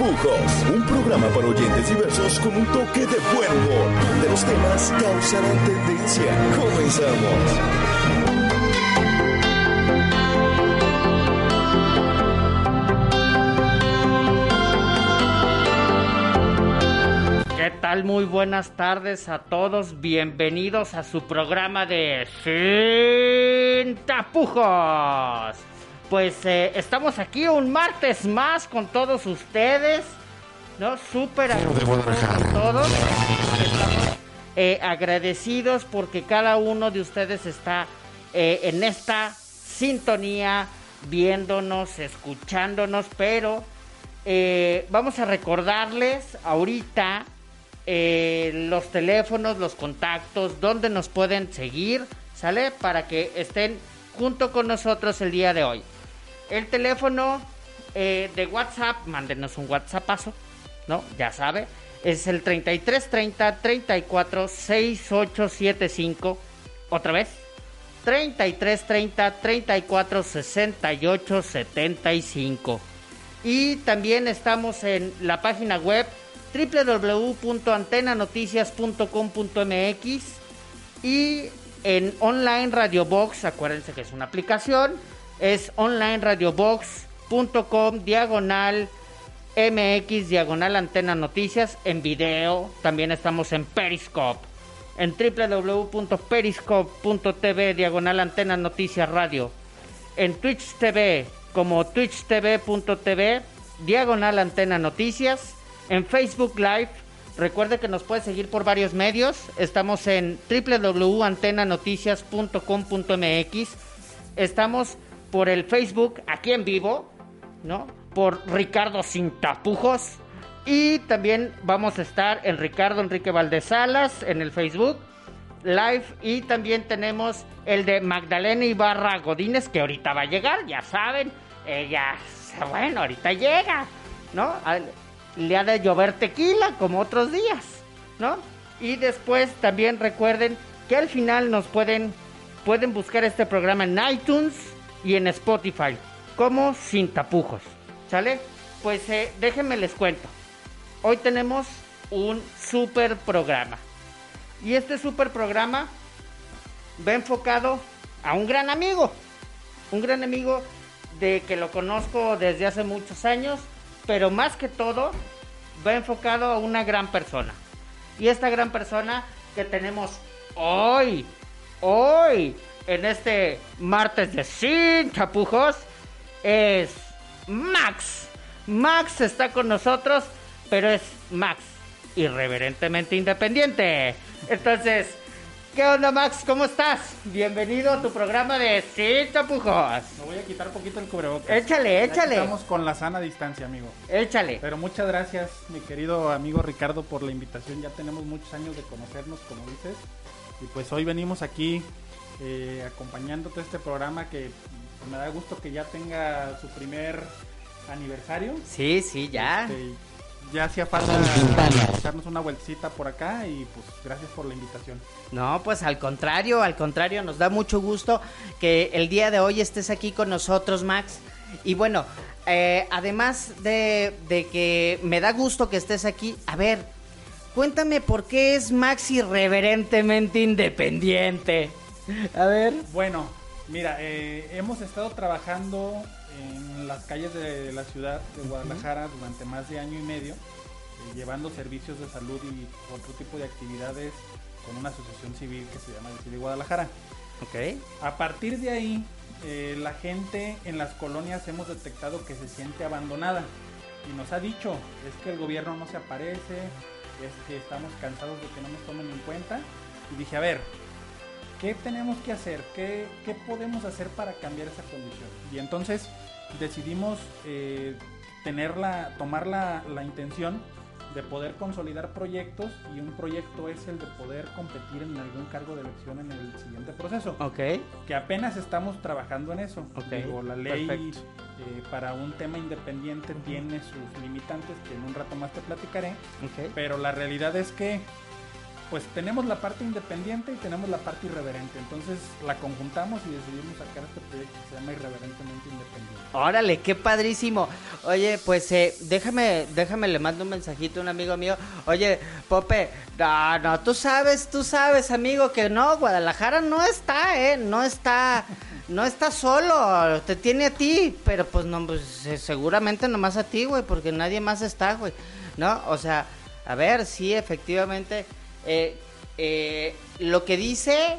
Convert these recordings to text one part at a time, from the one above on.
Tapujos, un programa para oyentes diversos con un toque de buen humor, donde los temas causarán tendencia. Comenzamos. ¿Qué tal? Muy buenas tardes a todos. Bienvenidos a su programa de Sin Tapujos. Pues eh, estamos aquí un martes más con todos ustedes. ¿No? Súper agradecidos todos. Estamos eh, agradecidos porque cada uno de ustedes está eh, en esta sintonía, viéndonos, escuchándonos, pero eh, vamos a recordarles ahorita los teléfonos, los contactos, donde nos pueden seguir, ¿sale? Para que estén junto con nosotros el día de hoy. El teléfono eh, de WhatsApp, mándenos un WhatsAppazo, ¿no? Ya sabe. Es el 3330 34 6875. Otra vez. 3330 34 68 75. Y también estamos en la página web www.antenanoticias.com.mx y en Online Radio Box, acuérdense que es una aplicación, es onlineradiobox.com diagonal MX diagonal antena noticias en video, también estamos en Periscope, en www.periscope.tv diagonal antena noticias radio, en Twitch TV como twitch.tv diagonal antena noticias, en Facebook Live. Recuerde que nos puede seguir por varios medios. Estamos en www.antenanoticias.com.mx. Estamos por el Facebook aquí en vivo, ¿no? Por Ricardo Sin Tapujos. Y también vamos a estar en Ricardo Enrique Valdesalas en el Facebook Live. Y también tenemos el de Magdalena Ibarra Godínez, que ahorita va a llegar, ya saben. Ella, bueno, ahorita llega, ¿no? Le ha de llover tequila como otros días, ¿no? Y después también recuerden que al final nos pueden, pueden buscar este programa en iTunes y en Spotify, como Sin Tapujos, ¿sale? Pues eh, déjenme les cuento. Hoy tenemos un super programa. Y este super programa va enfocado a un gran amigo. Un gran amigo de que lo conozco desde hace muchos años, pero más que todo va enfocado a una gran persona. Y esta gran persona que tenemos hoy, hoy, en este martes de Sin Chapujos, es Max. Max está con nosotros, pero es Max, irreverentemente independiente. Entonces, ¿Qué onda, Max? ¿Cómo estás? Bienvenido a tu programa de Sin Tapujos. Me voy a quitar un poquito el cubrebocas. Échale, échale. Estamos con la sana distancia, amigo. Échale. Pero muchas gracias, mi querido amigo Ricardo, por la invitación. Ya tenemos muchos años de conocernos, como dices. Y pues hoy venimos aquí eh, acompañándote a este programa que me da gusto que ya tenga su primer aniversario. Sí, sí, ya. Este, ya hacía falta echarnos una vueltecita por acá y pues gracias por la invitación. No, pues al contrario, al contrario, nos da mucho gusto que el día de hoy estés aquí con nosotros, Max. Y bueno, eh, además de, de que me da gusto que estés aquí, a ver, cuéntame por qué es Max irreverentemente independiente. A ver. Bueno, mira, eh, hemos estado trabajando en las calles de la ciudad de Guadalajara durante más de año y medio, eh, llevando servicios de salud y otro tipo de actividades con una asociación civil que se llama el de Guadalajara. Ok. A partir de ahí, eh, la gente en las colonias hemos detectado que se siente abandonada y nos ha dicho, es que el gobierno no se aparece, es que estamos cansados de que no nos tomen en cuenta. Y dije, a ver, ¿qué tenemos que hacer? ¿Qué, qué podemos hacer para cambiar esa condición? Y entonces decidimos eh, tener la, tomar la, la intención de poder consolidar proyectos y un proyecto es el de poder competir en algún cargo de elección en el siguiente proceso. Ok. Que apenas estamos trabajando en eso. Ok, Digo, la ley eh, para un tema independiente tiene sus limitantes que en un rato más te platicaré. Ok. Pero la realidad es que pues tenemos la parte independiente y tenemos la parte irreverente. Entonces la conjuntamos y decidimos sacar este proyecto que se llama Irreverentemente Independiente. Órale, qué padrísimo. Oye, pues eh, déjame, déjame, le mando un mensajito a un amigo mío. Oye, Pope, no, no, tú sabes, tú sabes, amigo, que no, Guadalajara no está, eh, no está, no está solo, te tiene a ti, pero pues no, pues eh, seguramente nomás a ti, güey, porque nadie más está, güey, ¿no? O sea, a ver, sí, efectivamente, eh, eh, lo que dice,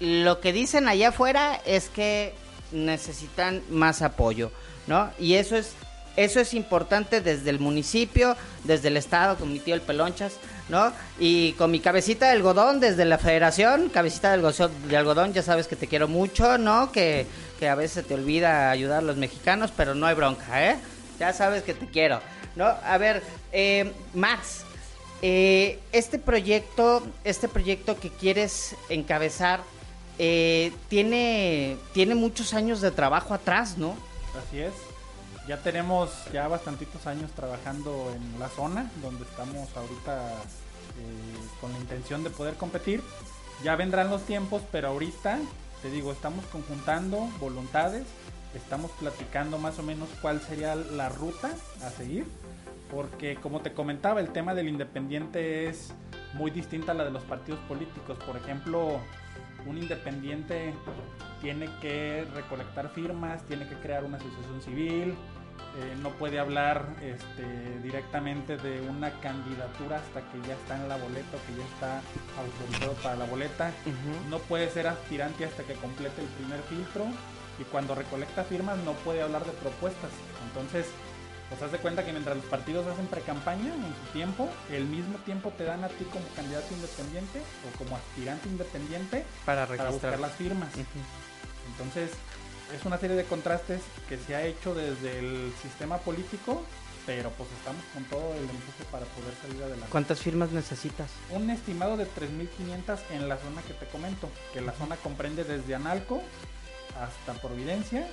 lo que dicen allá afuera es que necesitan más apoyo, ¿no? Y eso es eso es importante desde el municipio, desde el estado, con mi tío el Pelonchas, ¿no? Y con mi cabecita de algodón desde la federación, cabecita de algodón, ya sabes que te quiero mucho, ¿no? Que, que a veces te olvida ayudar a los mexicanos, pero no hay bronca, ¿eh? Ya sabes que te quiero, ¿no? A ver, eh, Max, eh, este proyecto, este proyecto que quieres encabezar, eh, tiene, tiene muchos años de trabajo atrás, ¿no? Así es. Ya tenemos ya bastantitos años trabajando en la zona donde estamos ahorita eh, con la intención de poder competir. Ya vendrán los tiempos, pero ahorita, te digo, estamos conjuntando voluntades, estamos platicando más o menos cuál sería la ruta a seguir, porque como te comentaba, el tema del independiente es muy distinta a la de los partidos políticos. Por ejemplo, un independiente tiene que recolectar firmas, tiene que crear una asociación civil, eh, no puede hablar este, directamente de una candidatura hasta que ya está en la boleta o que ya está autorizado para la boleta. No puede ser aspirante hasta que complete el primer filtro y cuando recolecta firmas no puede hablar de propuestas. Entonces, pues haz de cuenta que mientras los partidos hacen pre-campaña en su tiempo, el mismo tiempo te dan a ti como candidato independiente o como aspirante independiente Para buscar las firmas. Entonces, es una serie de contrastes que se ha hecho desde el sistema político, pero pues estamos con todo el empuje para poder salir adelante. ¿Cuántas firmas necesitas? Un estimado de 3.500 en la zona que te comento, que la zona comprende desde Analco hasta Providencia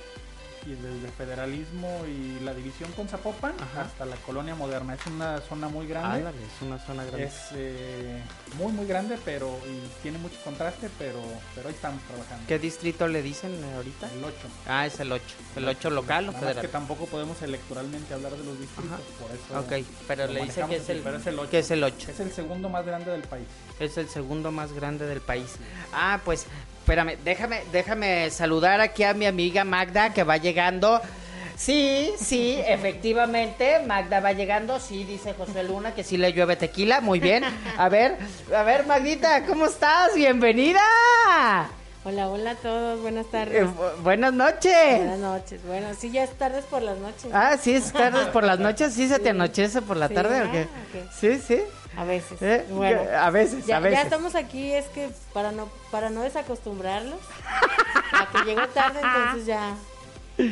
y desde Federalismo y la división con Zapopan Ajá. hasta la Colonia Moderna. Es una zona muy grande. Es una zona grande. Es eh, muy muy grande, pero y tiene mucho contraste, pero pero ahí estamos trabajando. ¿Qué distrito le dicen ahorita? El 8. Ah, es el 8. ¿El 8 local o más que federal? tampoco podemos electoralmente hablar de los distritos, Ajá. por eso. Ok, pero le dicen manejamos que es el, pero es el 8. que es el 8. Es el segundo más grande del país. Es el segundo más grande del país. Ah, pues, espérame, déjame, déjame saludar aquí a mi amiga Magda que va llegando. Sí, sí, efectivamente, Magda va llegando, sí, dice José Luna que sí le llueve tequila, muy bien. A ver, a ver, Magdita, ¿cómo estás? Bienvenida. Hola, hola a todos, buenas Eh, tardes. bu- buenas Buenas noches. noches. Bueno, sí, ya es tardes por las noches. Ah, sí, es tarde por las noches, sí se te anochece por la Sí, tarde o ah. Sí, sí. A veces. Eh, Bueno, A veces, ya, a veces. ya estamos aquí, es que para no para no desacostumbrarlos a que llego tarde, entonces ya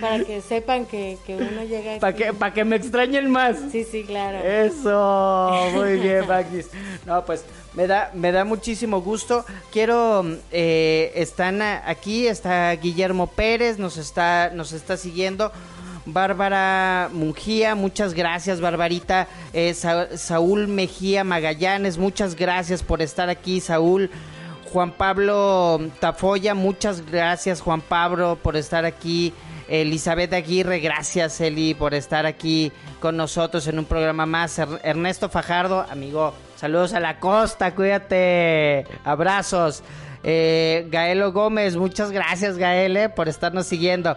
para que sepan que, que uno llega Para que, pa' que me extrañen más. Sí, sí, claro. Eso, muy bien, Magdis. No, pues me da, me da muchísimo gusto. Quiero, eh, están aquí, está Guillermo Pérez, nos está, nos está siguiendo. Bárbara Mungía, muchas gracias, Barbarita. Eh, Sa- Saúl Mejía Magallanes, muchas gracias por estar aquí, Saúl. Juan Pablo Tafoya, muchas gracias Juan Pablo por estar aquí. Elizabeth Aguirre, gracias Eli por estar aquí con nosotros en un programa más. Er- Ernesto Fajardo, amigo, saludos a la costa, cuídate, abrazos. Eh, Gaelo Gómez, muchas gracias Gael eh, por estarnos siguiendo.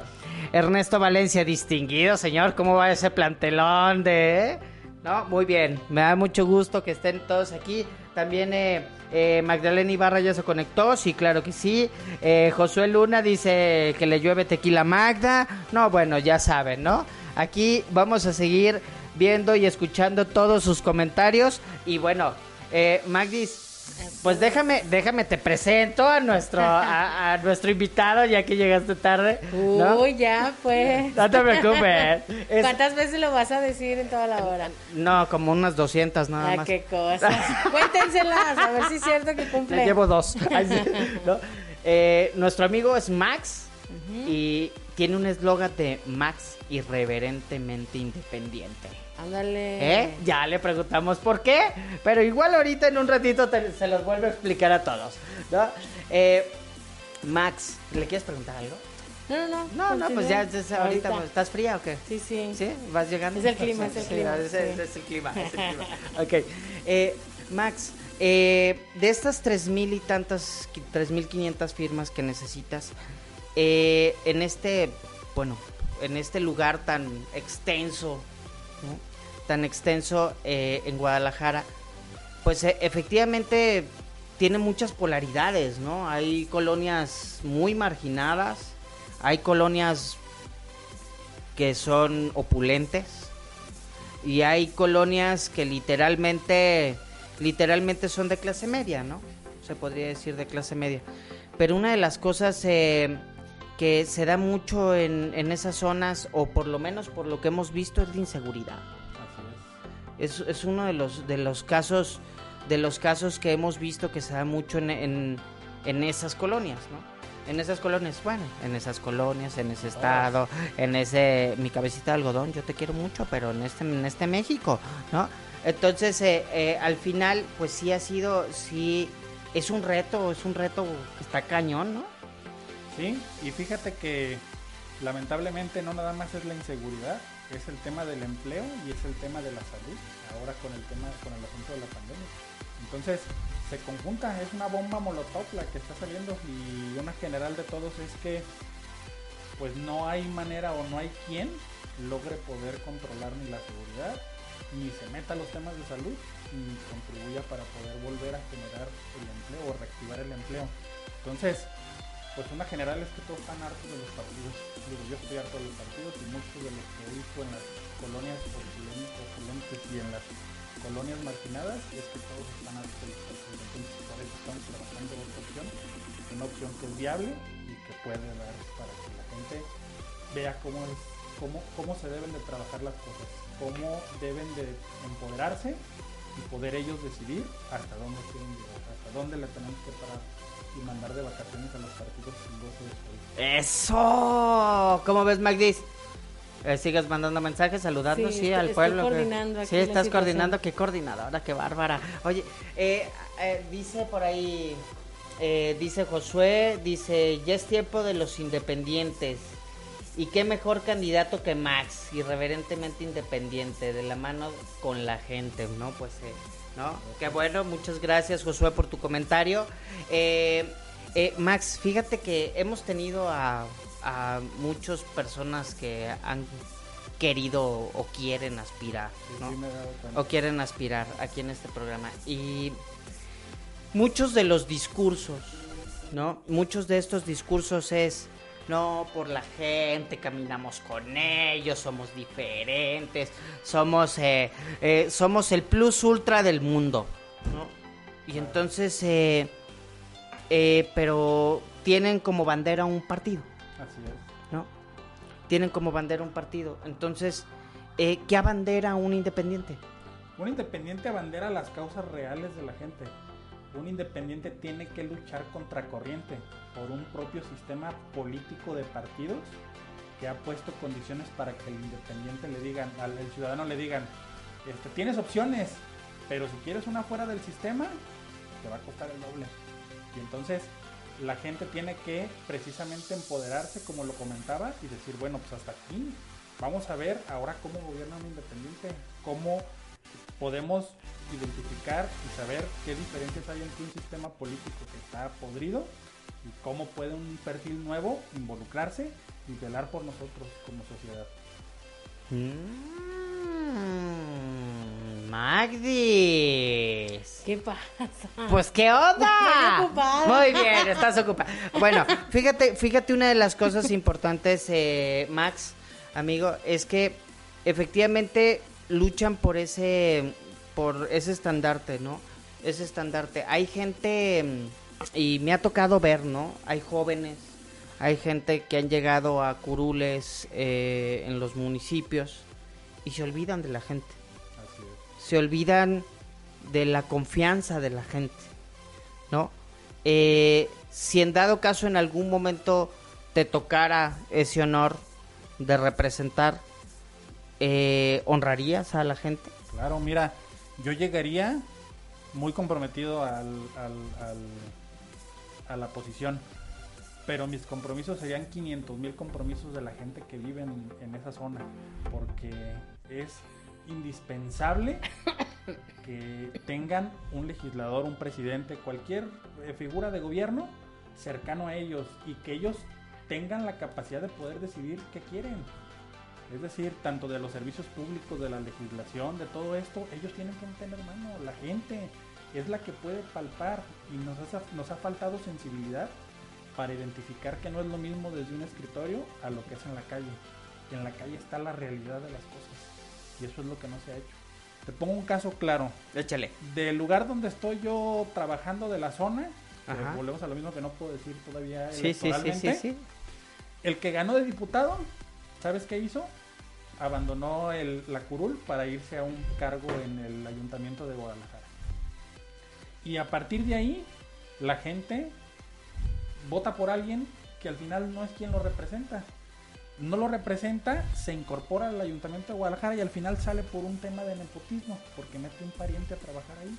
Ernesto Valencia, distinguido señor, ¿cómo va ese plantelón de... eh? No, muy bien. Me da mucho gusto que estén todos aquí. También eh, eh, Magdalena Ibarra ya se conectó. Sí, claro que sí. Eh, Josué Luna dice que le llueve tequila Magda. No, bueno, ya saben, ¿no? Aquí vamos a seguir viendo y escuchando todos sus comentarios. Y bueno, eh, Magdis, pues déjame, déjame te presento a nuestro, a, a nuestro invitado ya que llegaste tarde. ¿no? Uy, ya, pues. No te preocupes. Es- ¿Cuántas veces lo vas a decir en toda la hora? no, como unas 200 nada ah, más. qué cosas. Cuéntenselas, a ver si es cierto que cumple. llevo dos. Eh, nuestro amigo es Max y tiene un eslogan de Max irreverentemente independiente. Ándale. ¿Eh? Ya le preguntamos por qué, pero igual ahorita en un ratito te- se los vuelvo a explicar a todos. ¿no? Eh, Max, ¿le quieres preguntar algo? No, no, no. No, no, pues ya es- ahorita, ¿estás fría o qué? Sí, sí. ¿Sí? ¿Vas llegando? Es el clima, es el clima, Es, el clima, es el clima. Ok. Eh, Max, eh, de estas tres mil y tantas, tres mil quinientas firmas que necesitas, eh, en este, bueno, en este lugar tan extenso, tan extenso eh, en Guadalajara, pues eh, efectivamente tiene muchas polaridades, ¿no? Hay colonias muy marginadas, hay colonias que son opulentes y hay colonias que literalmente literalmente son de clase media, ¿no? Se podría decir de clase media. Pero una de las cosas eh, que se da mucho en, en esas zonas, o por lo menos por lo que hemos visto, es la inseguridad. Así es. Es, es uno de los de los casos de los casos que hemos visto que se da mucho en, en, en esas colonias, ¿no? En esas colonias, bueno, en esas colonias, en ese estado, en ese mi cabecita de algodón, yo te quiero mucho, pero en este en este México, ¿no? Entonces, eh, eh, al final, pues sí ha sido, sí, es un reto, es un reto que está cañón, ¿no? Sí, y fíjate que lamentablemente no nada más es la inseguridad, es el tema del empleo y es el tema de la salud, ahora con el tema, con el asunto de la pandemia. Entonces, se conjunta, es una bomba molotov la que está saliendo y una general de todos es que pues no hay manera o no hay quien logre poder controlar ni la seguridad, ni se meta a los temas de salud, ni contribuya para poder volver a generar el empleo o reactivar el empleo. Entonces, pues una general es que todos están hartos de los partidos. Digo, yo estoy harto de los partidos y muchos de los que he visto en las colonias opulen- opulentes y en las colonias marginadas es que todos están hartos de los partidos. Entonces, por eso estamos trabajando en esta opción, una opción que es viable y que puede dar para que la gente vea cómo es, cómo, cómo se deben de trabajar las cosas, cómo deben de empoderarse y poder ellos decidir hasta dónde quieren llegar, hasta dónde le tenemos que parar y mandar de vacaciones a los partidos de. ¡Eso! ¿Cómo ves, Magdis? Eh, ¿Sigues mandando mensajes, saludando, Sí, sí, estoy- al estoy pueblo? que- coordinando aquí sí, estás situación. coordinando, qué coordinadora, qué bárbara. Oye, eh, eh, dice por ahí, eh, dice Josué, dice, ya es tiempo de los independientes. Y qué mejor candidato que Max, irreverentemente independiente, de la mano con la gente, ¿no? Pues, eh, ¿no? Qué bueno, muchas gracias Josué por tu comentario. Eh, eh, Max, fíjate que hemos tenido a, a muchas personas que han querido o quieren aspirar, o quieren aspirar aquí en este programa. Y muchos de los discursos, ¿no? Muchos de estos discursos es, no, por la gente, caminamos con ellos, somos diferentes, somos, eh, eh, somos el plus ultra del mundo, ¿no? Y entonces, eh, eh, pero tienen como bandera un partido. Así es. ¿no? Tienen como bandera un partido. Entonces, eh, ¿qué abandera un independiente? Un independiente abandera las causas reales de la gente. Un independiente tiene que luchar contra corriente por un propio sistema político de partidos que ha puesto condiciones para que el independiente le digan, al ciudadano le digan, este, tienes opciones, pero si quieres una fuera del sistema, te va a costar el doble. Y entonces la gente tiene que precisamente empoderarse, como lo comentaba, y decir, bueno, pues hasta aquí, vamos a ver ahora cómo gobierna un independiente, cómo podemos identificar y saber qué diferencias hay entre un sistema político que está podrido y cómo puede un perfil nuevo involucrarse y velar por nosotros como sociedad. Mm, Magdis. ¿Qué pasa? Pues qué onda. Estoy ocupada. Muy bien, estás ocupada. Bueno, fíjate, fíjate una de las cosas importantes, eh, Max, amigo, es que efectivamente luchan por ese, por ese estandarte, ¿no? Ese estandarte. Hay gente mm, y me ha tocado ver, ¿no? Hay jóvenes, hay gente que han llegado a curules eh, en los municipios y se olvidan de la gente Así es. se olvidan de la confianza de la gente, ¿no? Eh, si en dado caso en algún momento te tocara ese honor de representar, eh, ¿honrarías a la gente? Claro, mira, yo llegaría muy comprometido al, al- al- a la posición. pero mis compromisos serían 500 mil compromisos de la gente que vive en, en esa zona, porque es indispensable que tengan un legislador, un presidente, cualquier eh, figura de gobierno cercano a ellos y que ellos tengan la capacidad de poder decidir qué quieren. Es decir, tanto de los servicios públicos, de la legislación, de todo esto, ellos tienen que tener mano. La gente es la que puede palpar y nos ha, nos ha faltado sensibilidad para identificar que no es lo mismo desde un escritorio a lo que es en la calle. En la calle está la realidad de las cosas y eso es lo que no se ha hecho. Te pongo un caso claro. Échale. Del lugar donde estoy yo trabajando de la zona, Ajá. volvemos a lo mismo que no puedo decir todavía Sí, sí, sí, electoralmente, sí. el que ganó de diputado, ¿sabes qué hizo? Abandonó el, la curul para irse a un cargo en el ayuntamiento de Guadalajara. Y a partir de ahí, la gente vota por alguien que al final no es quien lo representa. No lo representa, se incorpora al ayuntamiento de Guadalajara y al final sale por un tema de nepotismo, porque mete un pariente a trabajar ahí.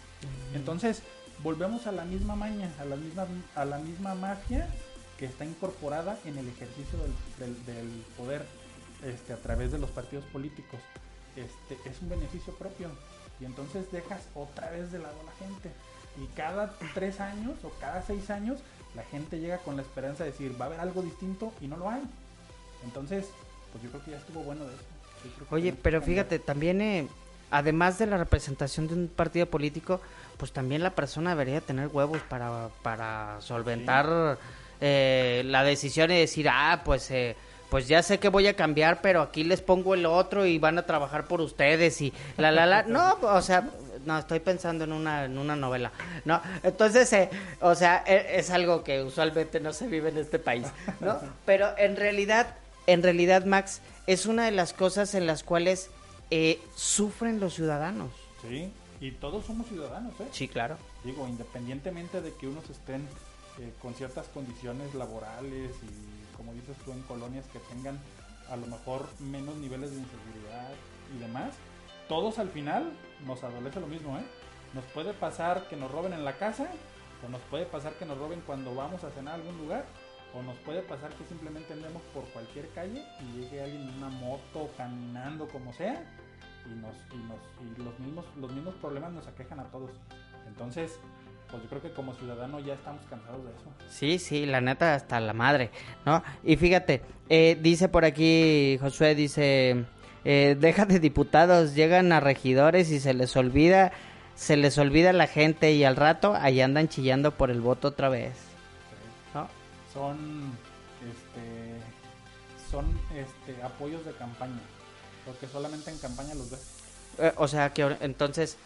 Entonces, volvemos a la misma maña, a la misma, a la misma mafia que está incorporada en el ejercicio del, del- del poder este, a través de los partidos políticos. Este, es un beneficio propio. Y entonces dejas otra vez de lado a la gente. Y cada tres años o cada seis años, la gente llega con la esperanza de decir, va a haber algo distinto y no lo hay. Entonces, pues yo creo que ya estuvo bueno de eso. Oye, pero fíjate, también, eh, además de la representación de un partido político, pues también la persona debería tener huevos para, para solventar eh, la decisión y decir, ah, pues, eh, pues ya sé que voy a cambiar, pero aquí les pongo el otro y van a trabajar por ustedes y la, la, la. No, o sea, no, estoy pensando en una, en una novela. No, entonces, eh, o sea, e- es algo que usualmente no se vive en este país, ¿no? Pero en realidad, en realidad, Max, es una de las cosas en las cuales eh, sufren los ciudadanos. Sí, y todos somos ciudadanos, ¿eh? Sí, claro. Digo, independientemente de que unos estén eh, con ciertas condiciones laborales y, como dices tú, en colonias que tengan a lo mejor menos niveles de inseguridad y demás, todos al final nos adolece lo mismo, ¿eh? Nos puede pasar que nos roben en la casa, o nos puede pasar que nos roben cuando vamos a cenar a algún lugar, o nos puede pasar que simplemente andemos por cualquier calle y llegue alguien en una moto, caminando, como sea, y nos y nos y los mismos los mismos problemas nos aquejan a todos entonces pues yo creo que como ciudadano ya estamos cansados de eso Sí, sí, la neta hasta la madre, ¿no? Y fíjate, eh, dice por aquí Josué, dice, eh, deja de diputados, llegan a regidores y se les olvida, se les olvida la gente y al rato ahí andan chillando por el voto otra vez, ¿no? son este son este apoyos de campaña porque solamente en campaña los ves Eh, o sea que entonces,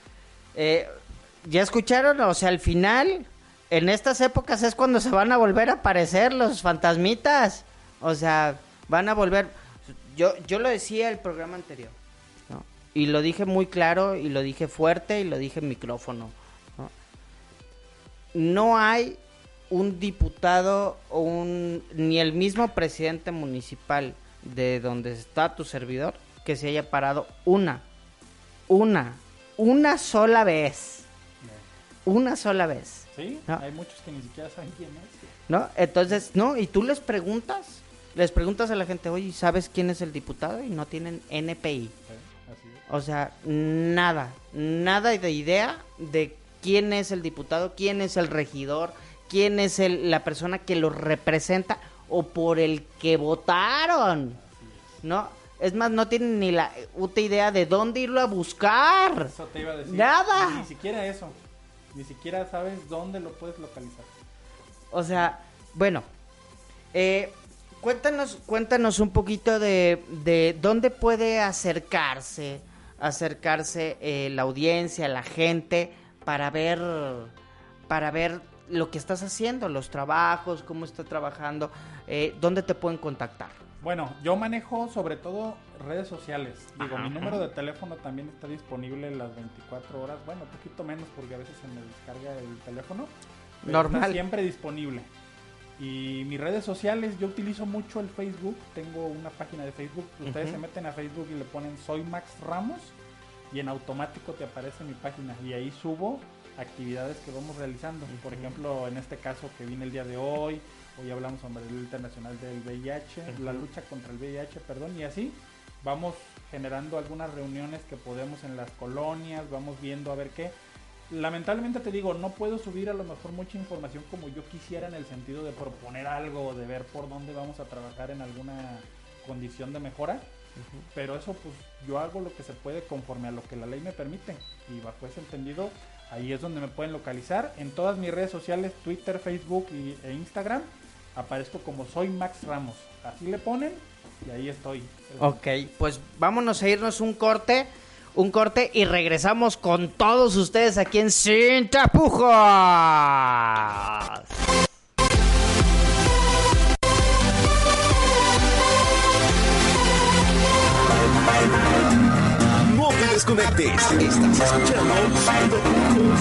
eh, ¿ya escucharon? O sea, al final, en estas épocas es cuando se van a volver a aparecer los fantasmitas. O sea, van a volver. Yo, yo lo decía el programa anterior, ¿no? Y lo dije muy claro, y lo dije fuerte, y lo dije en micrófono, ¿no? No hay un diputado o un ni el mismo presidente municipal de donde está tu servidor que se haya parado una una una sola vez una sola vez sí No. hay muchos que ni siquiera saben quién es ¿no? Entonces, no, y tú les preguntas, les preguntas a la gente, oye, ¿sabes quién es el diputado? Y no tienen NPI. Así. O sea, nada, nada de idea de quién es el diputado, quién es el regidor, quién es el, la persona que lo representa o por el que votaron. ¿No? Es más, no tienen ni la puta idea de dónde irlo a buscar. Eso te iba a decir. Nada. Ni siquiera eso. Ni siquiera sabes dónde lo puedes localizar. O sea, bueno, eh, cuéntanos, cuéntanos un poquito de, de dónde puede acercarse, acercarse eh, la audiencia, la gente, para ver, para ver lo que estás haciendo, los trabajos, cómo está trabajando, eh, dónde te pueden contactar. Bueno, yo manejo sobre todo redes sociales. Digo, Ajá. mi número de teléfono también está disponible las 24 horas. Bueno, un poquito menos porque a veces se me descarga el teléfono. Normal. Está siempre disponible. Y mis redes sociales, yo utilizo mucho el Facebook. Tengo una página de Facebook. Ustedes se meten a Facebook y le ponen Soy Max Ramos. Y en automático te aparece mi página. Y ahí subo actividades que vamos realizando. Por ejemplo, en este caso que viene el día de hoy, hoy hablamos sobre el Internacional del VIH, la lucha contra el VIH, perdón, y así vamos generando algunas reuniones que podemos en las colonias, vamos viendo a ver qué. Lamentablemente te digo, no puedo subir a lo mejor mucha información como yo quisiera en el sentido de proponer algo, de ver por dónde vamos a trabajar en alguna condición de mejora. Pero eso pues yo hago lo que se puede conforme a lo que la ley me permite. Y bajo ese entendido, ahí es donde me pueden localizar. En todas mis redes sociales, Twitter, Facebook y, e Instagram, aparezco como soy Max Ramos. Así le ponen y ahí estoy. Ok, pues vámonos a irnos un corte. Un corte y regresamos con todos ustedes aquí en Sin Tapujos. No te desconectes. Estás escuchando Sin Tapujos.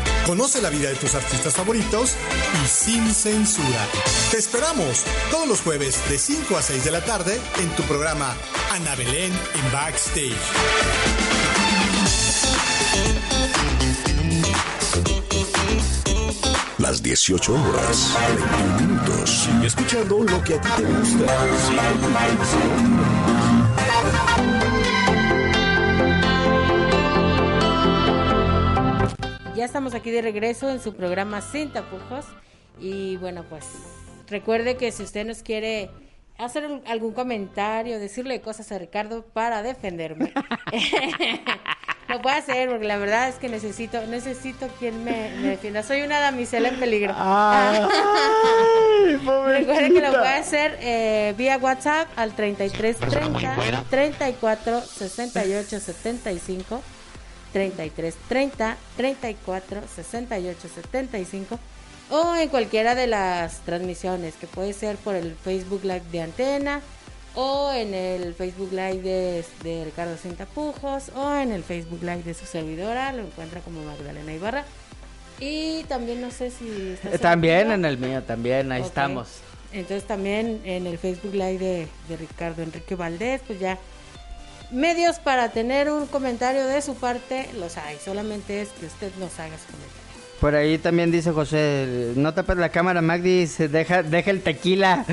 Conoce la vida de tus artistas favoritos y sin censura. Te esperamos todos los jueves de 5 a 6 de la tarde en tu programa Ana Belén en Backstage. Las 18 horas, 21 minutos. Sigue escuchando lo que a ti te gusta. Ya estamos aquí de regreso en su programa Sin Tapujos. Y bueno, pues recuerde que si usted nos quiere hacer algún comentario, decirle cosas a Ricardo para defenderme, lo puede hacer porque la verdad es que necesito necesito quien me, me defienda. Soy una damisela en peligro. Recuerde que lo puede hacer eh, vía WhatsApp al 33 30 34 68 75 33 30 34 68 75 o en cualquiera de las transmisiones que puede ser por el Facebook Live de Antena o en el Facebook Live de, de Ricardo Sin Tapujos o en el Facebook Live de su servidora, lo encuentra como Magdalena Ibarra. Y también no sé si Eh, También en el mío, también, ahí estamos. Entonces también en el Facebook Live de, de Ricardo Enrique Valdés, pues ya medios para tener un comentario de su parte los hay. Solamente es que usted nos haga su comentario. Por ahí también dice José, no tapes la cámara, Magdi, deja, deja el tequila.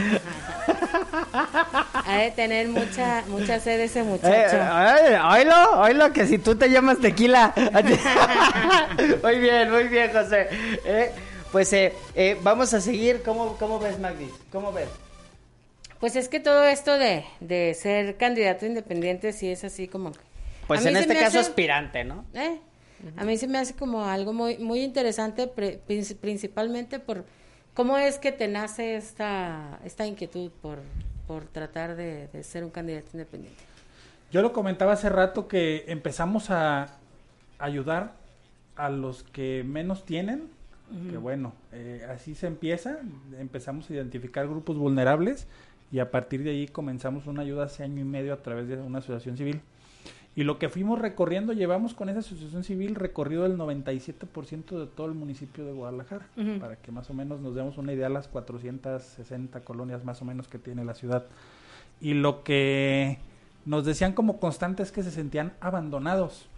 Ha de tener mucha mucha sed ese Eh, muchacho. ay, oílo, oílo, que si tú te llamas tequila. muy bien, muy bien, José. Eh, pues eh, eh, vamos a seguir. ¿Cómo, ¿Cómo ves, Magdi? ¿Cómo ves? Pues es que todo esto de, de ser candidato independiente sí es así como que... Pues en este caso hace- aspirante, ¿no? Eh, A mí se me hace como algo muy muy interesante, pre- princi- principalmente por cómo es que te nace esta, esta inquietud por, por tratar de, de ser un candidato independiente. Yo lo comentaba hace rato que empezamos a ayudar a los que menos tienen, que bueno, eh, así se empieza, empezamos a identificar grupos vulnerables y a partir de ahí comenzamos una ayuda hace año y medio a través de una asociación civil. Y lo que fuimos recorriendo, llevamos con esa asociación civil recorrido el 97% de todo el municipio de Guadalajara, para que más o menos nos demos una idea las 460 colonias más o menos que tiene la ciudad. Y lo que nos decían como constante es que se sentían abandonados.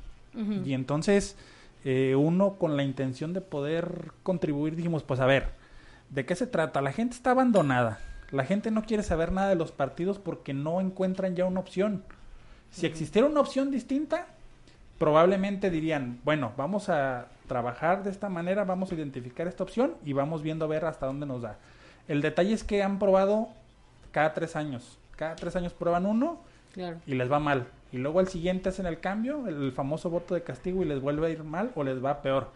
Y entonces eh, uno con la intención de poder contribuir dijimos, pues a ver, ¿de qué se trata? La gente está abandonada. La gente no quiere saber nada de los partidos porque no encuentran ya una opción. Si existiera una opción distinta, probablemente dirían, bueno, vamos a trabajar de esta manera, vamos a identificar esta opción y vamos viendo a ver hasta dónde nos da. El detalle es que han probado cada tres años. Cada tres años prueban uno Claro. y les va mal. Y luego al siguiente hacen el cambio, el famoso voto de castigo y les vuelve a ir mal o les va peor.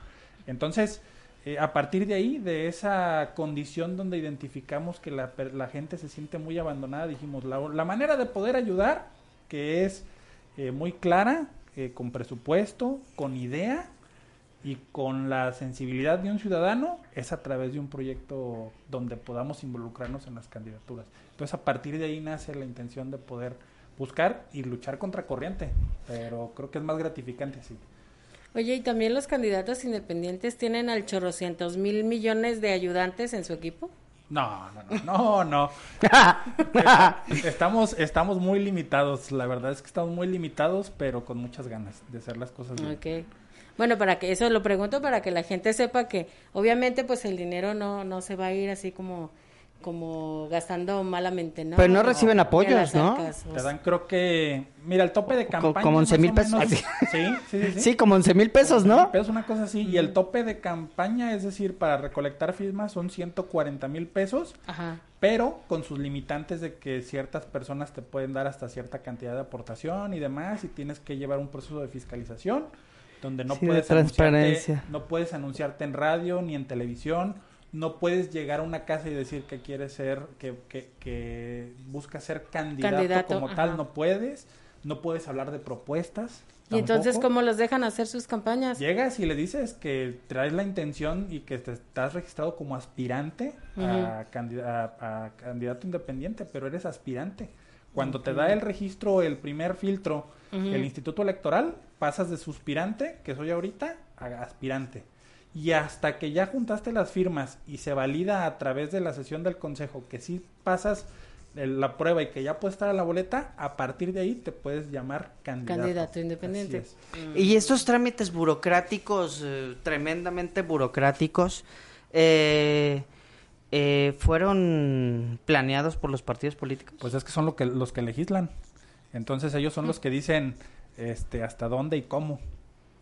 Entonces, eh, a partir de ahí, de esa condición donde identificamos que la, la gente se siente muy abandonada, dijimos, la, la manera de poder ayudar, que es eh, muy clara, eh, con presupuesto, con idea, y con la sensibilidad de un ciudadano es a través de un proyecto donde podamos involucrarnos en las candidaturas. Entonces a partir de ahí nace la intención de poder buscar y luchar contra corriente, pero creo que es más gratificante así. Oye, y también los candidatos independientes tienen al chorrocientos mil millones de ayudantes en su equipo. No, no, no, no, no. estamos, estamos muy limitados, la verdad es que estamos muy limitados, pero con muchas ganas de hacer las cosas bien. Ok. Bueno, para que eso lo pregunto para que la gente sepa que obviamente pues el dinero no no se va a ir así como como gastando malamente, ¿no? Pero no reciben En apoyos, ¿no? arcas, Te dan, creo que, mira, el tope de campaña. como 11 mil pesos. menos- Sí, sí, sí, sí. Sí, como 11 mil pesos, ¿no? Pesos, una cosa así. Y el tope de campaña, es decir, para recolectar firmas son 140 mil pesos, Ajá. pero con sus limitantes de que ciertas personas te pueden dar hasta cierta cantidad de aportación y demás, y tienes que llevar un proceso de fiscalización donde no Sí, de puedes transparencia. no puedes anunciarte en radio ni en televisión, no puedes llegar a una casa y decir que quieres ser, que, que, que buscas ser candidato, Candidato, como ajá. tal, no puedes, no puedes hablar de propuestas. Y entonces cómo los dejan hacer sus campañas? Llegas y le dices que traes la intención y que te estás registrado como aspirante a, candid- a- a candidato independiente, pero eres aspirante. Cuando te da el registro, el primer filtro, el Instituto Electoral, pasas de suspirante, que soy ahorita, a aspirante. Y hasta que ya juntaste las firmas y se valida a través de la sesión del consejo que sí pasas el- la prueba y que ya puedes estar a la boleta, a partir de ahí te puedes llamar candidato. Candidato independiente. Es. Y estos trámites burocráticos, eh, tremendamente burocráticos, eh, eh, ¿fueron planeados por los partidos políticos? Pues es que son lo que, los que legislan. Entonces ellos son los que dicen este hasta dónde y cómo.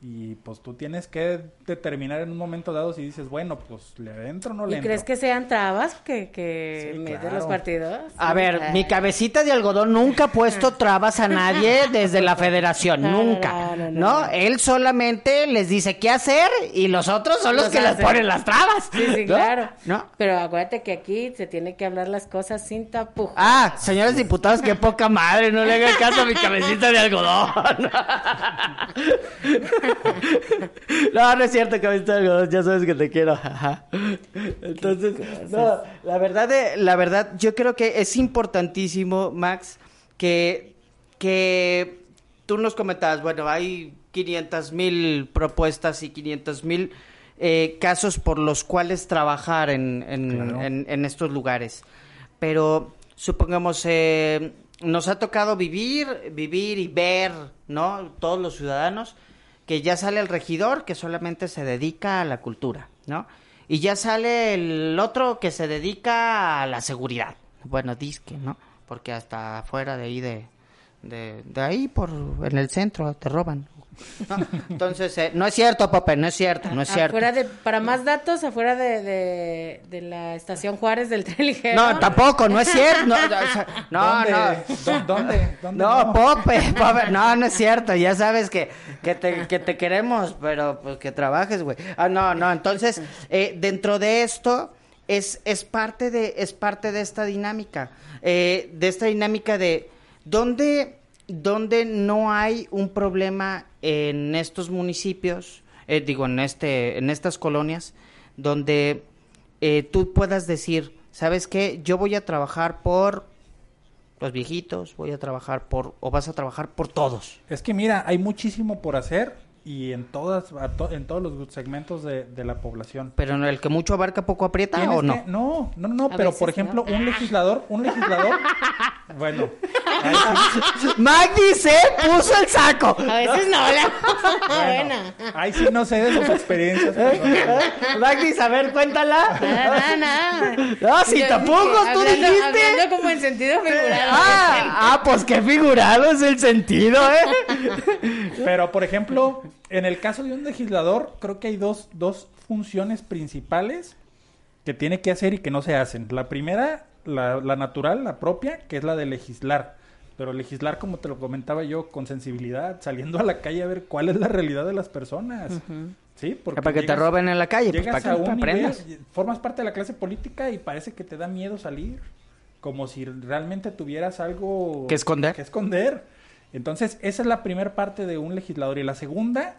Y pues tú tienes que determinar en un momento dado si dices, bueno, pues le entro o no le ¿Y entro. crees que sean trabas que, que Sí, meten claro. los partidos? A ver, Ay. mi cabecita de algodón nunca ha puesto trabas a nadie desde la federación, No, nunca. no, no, No, no. él solamente les dice qué hacer y los otros son los, Los que les ponen las trabas. Sí, sí, ¿no? claro. ¿No? Pero acuérdate que aquí se tiene que hablar las cosas sin tapujos. Ah, señores diputados, qué poca madre, no le hagan caso a mi cabecita de algodón. No, no es cierto, cabecita de algodón, ya sabes que te quiero. Entonces, no, la verdad, de- la verdad, yo creo que es importantísimo, Max, que, que tú nos comentabas, bueno, hay 500 mil propuestas y 500 mil eh, casos por los cuales trabajar en, en, Claro. en- en estos lugares. Pero supongamos, eh, nos ha tocado vivir, vivir y ver, ¿no? Todos los ciudadanos, que ya sale el regidor que solamente se dedica a la cultura, ¿no? Y ya sale el otro que se dedica a la seguridad. Bueno, disque, ¿no? Porque hasta afuera de ahí de, de, de ahí por en el centro te roban. ¿No? Entonces, eh, no es cierto, Pope, no es cierto, no es cierto. Afuera de, para más datos, afuera de, de, de la estación Juárez del tren ligero. No, tampoco, no es cierto. No, o sea, no, ¿Dónde? no. ¿Dó- ¿Dónde? ¿Dónde No, Pope, Pope, no, no es cierto, ya sabes que, que, te, que te queremos, pero pues que trabajes, güey. Ah, no, no, entonces, eh, dentro de esto, es, es, parte de, es parte de esta dinámica, eh, de esta dinámica de dónde, dónde no hay un problema en estos municipios, eh, digo, en, este, en estas colonias, donde eh, tú puedas decir, ¿sabes qué? Yo voy a trabajar por los viejitos, voy a trabajar por, o vas a trabajar por todos. Es que mira, hay muchísimo por hacer y en todas a to- en todos los segmentos de, de la población. Pero en el que mucho abarca poco aprieta o no. que- no, no, no, A pero veces por ejemplo, no. un legislador, un legislador, bueno, sí- Magdi se puso el saco. A veces no, la... bueno, Buena. ahí sí no sé de sus experiencias. Magdi, a ver, cuéntala. Nada, nada. No, tapujos, dije, tú hablando- dijiste. Hablando como en sentido figurado. Ah, ah, pues qué figurado es el sentido, ¿eh? Pero, por ejemplo, en el caso de un legislador, creo que hay dos, dos funciones principales que tiene que hacer y que no se hacen. La primera, la, la natural, la propia, que es la de legislar. Pero legislar, como te lo comentaba yo, con sensibilidad, saliendo a la calle a ver cuál es la realidad de las personas. ¿Sí? Porque para que te roben en la calle, pues para a que aprendas. formas parte de la clase política y parece que te da miedo salir, como si realmente tuvieras algo ¿Que esconder? Que esconder. Entonces, esa es la primera parte de un legislador. Y la segunda,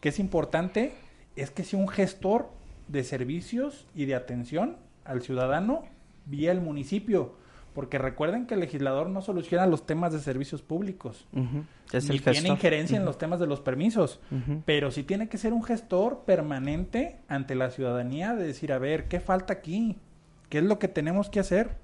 que es importante, es que sea un gestor de servicios y de atención al ciudadano vía el municipio. Porque recuerden que el legislador no soluciona los temas de servicios públicos. Es ni el tiene gestor. injerencia en los temas de los permisos. Pero sí tiene que ser un gestor permanente ante la ciudadanía de decir, a ver, ¿qué falta aquí? ¿Qué es lo que tenemos que hacer?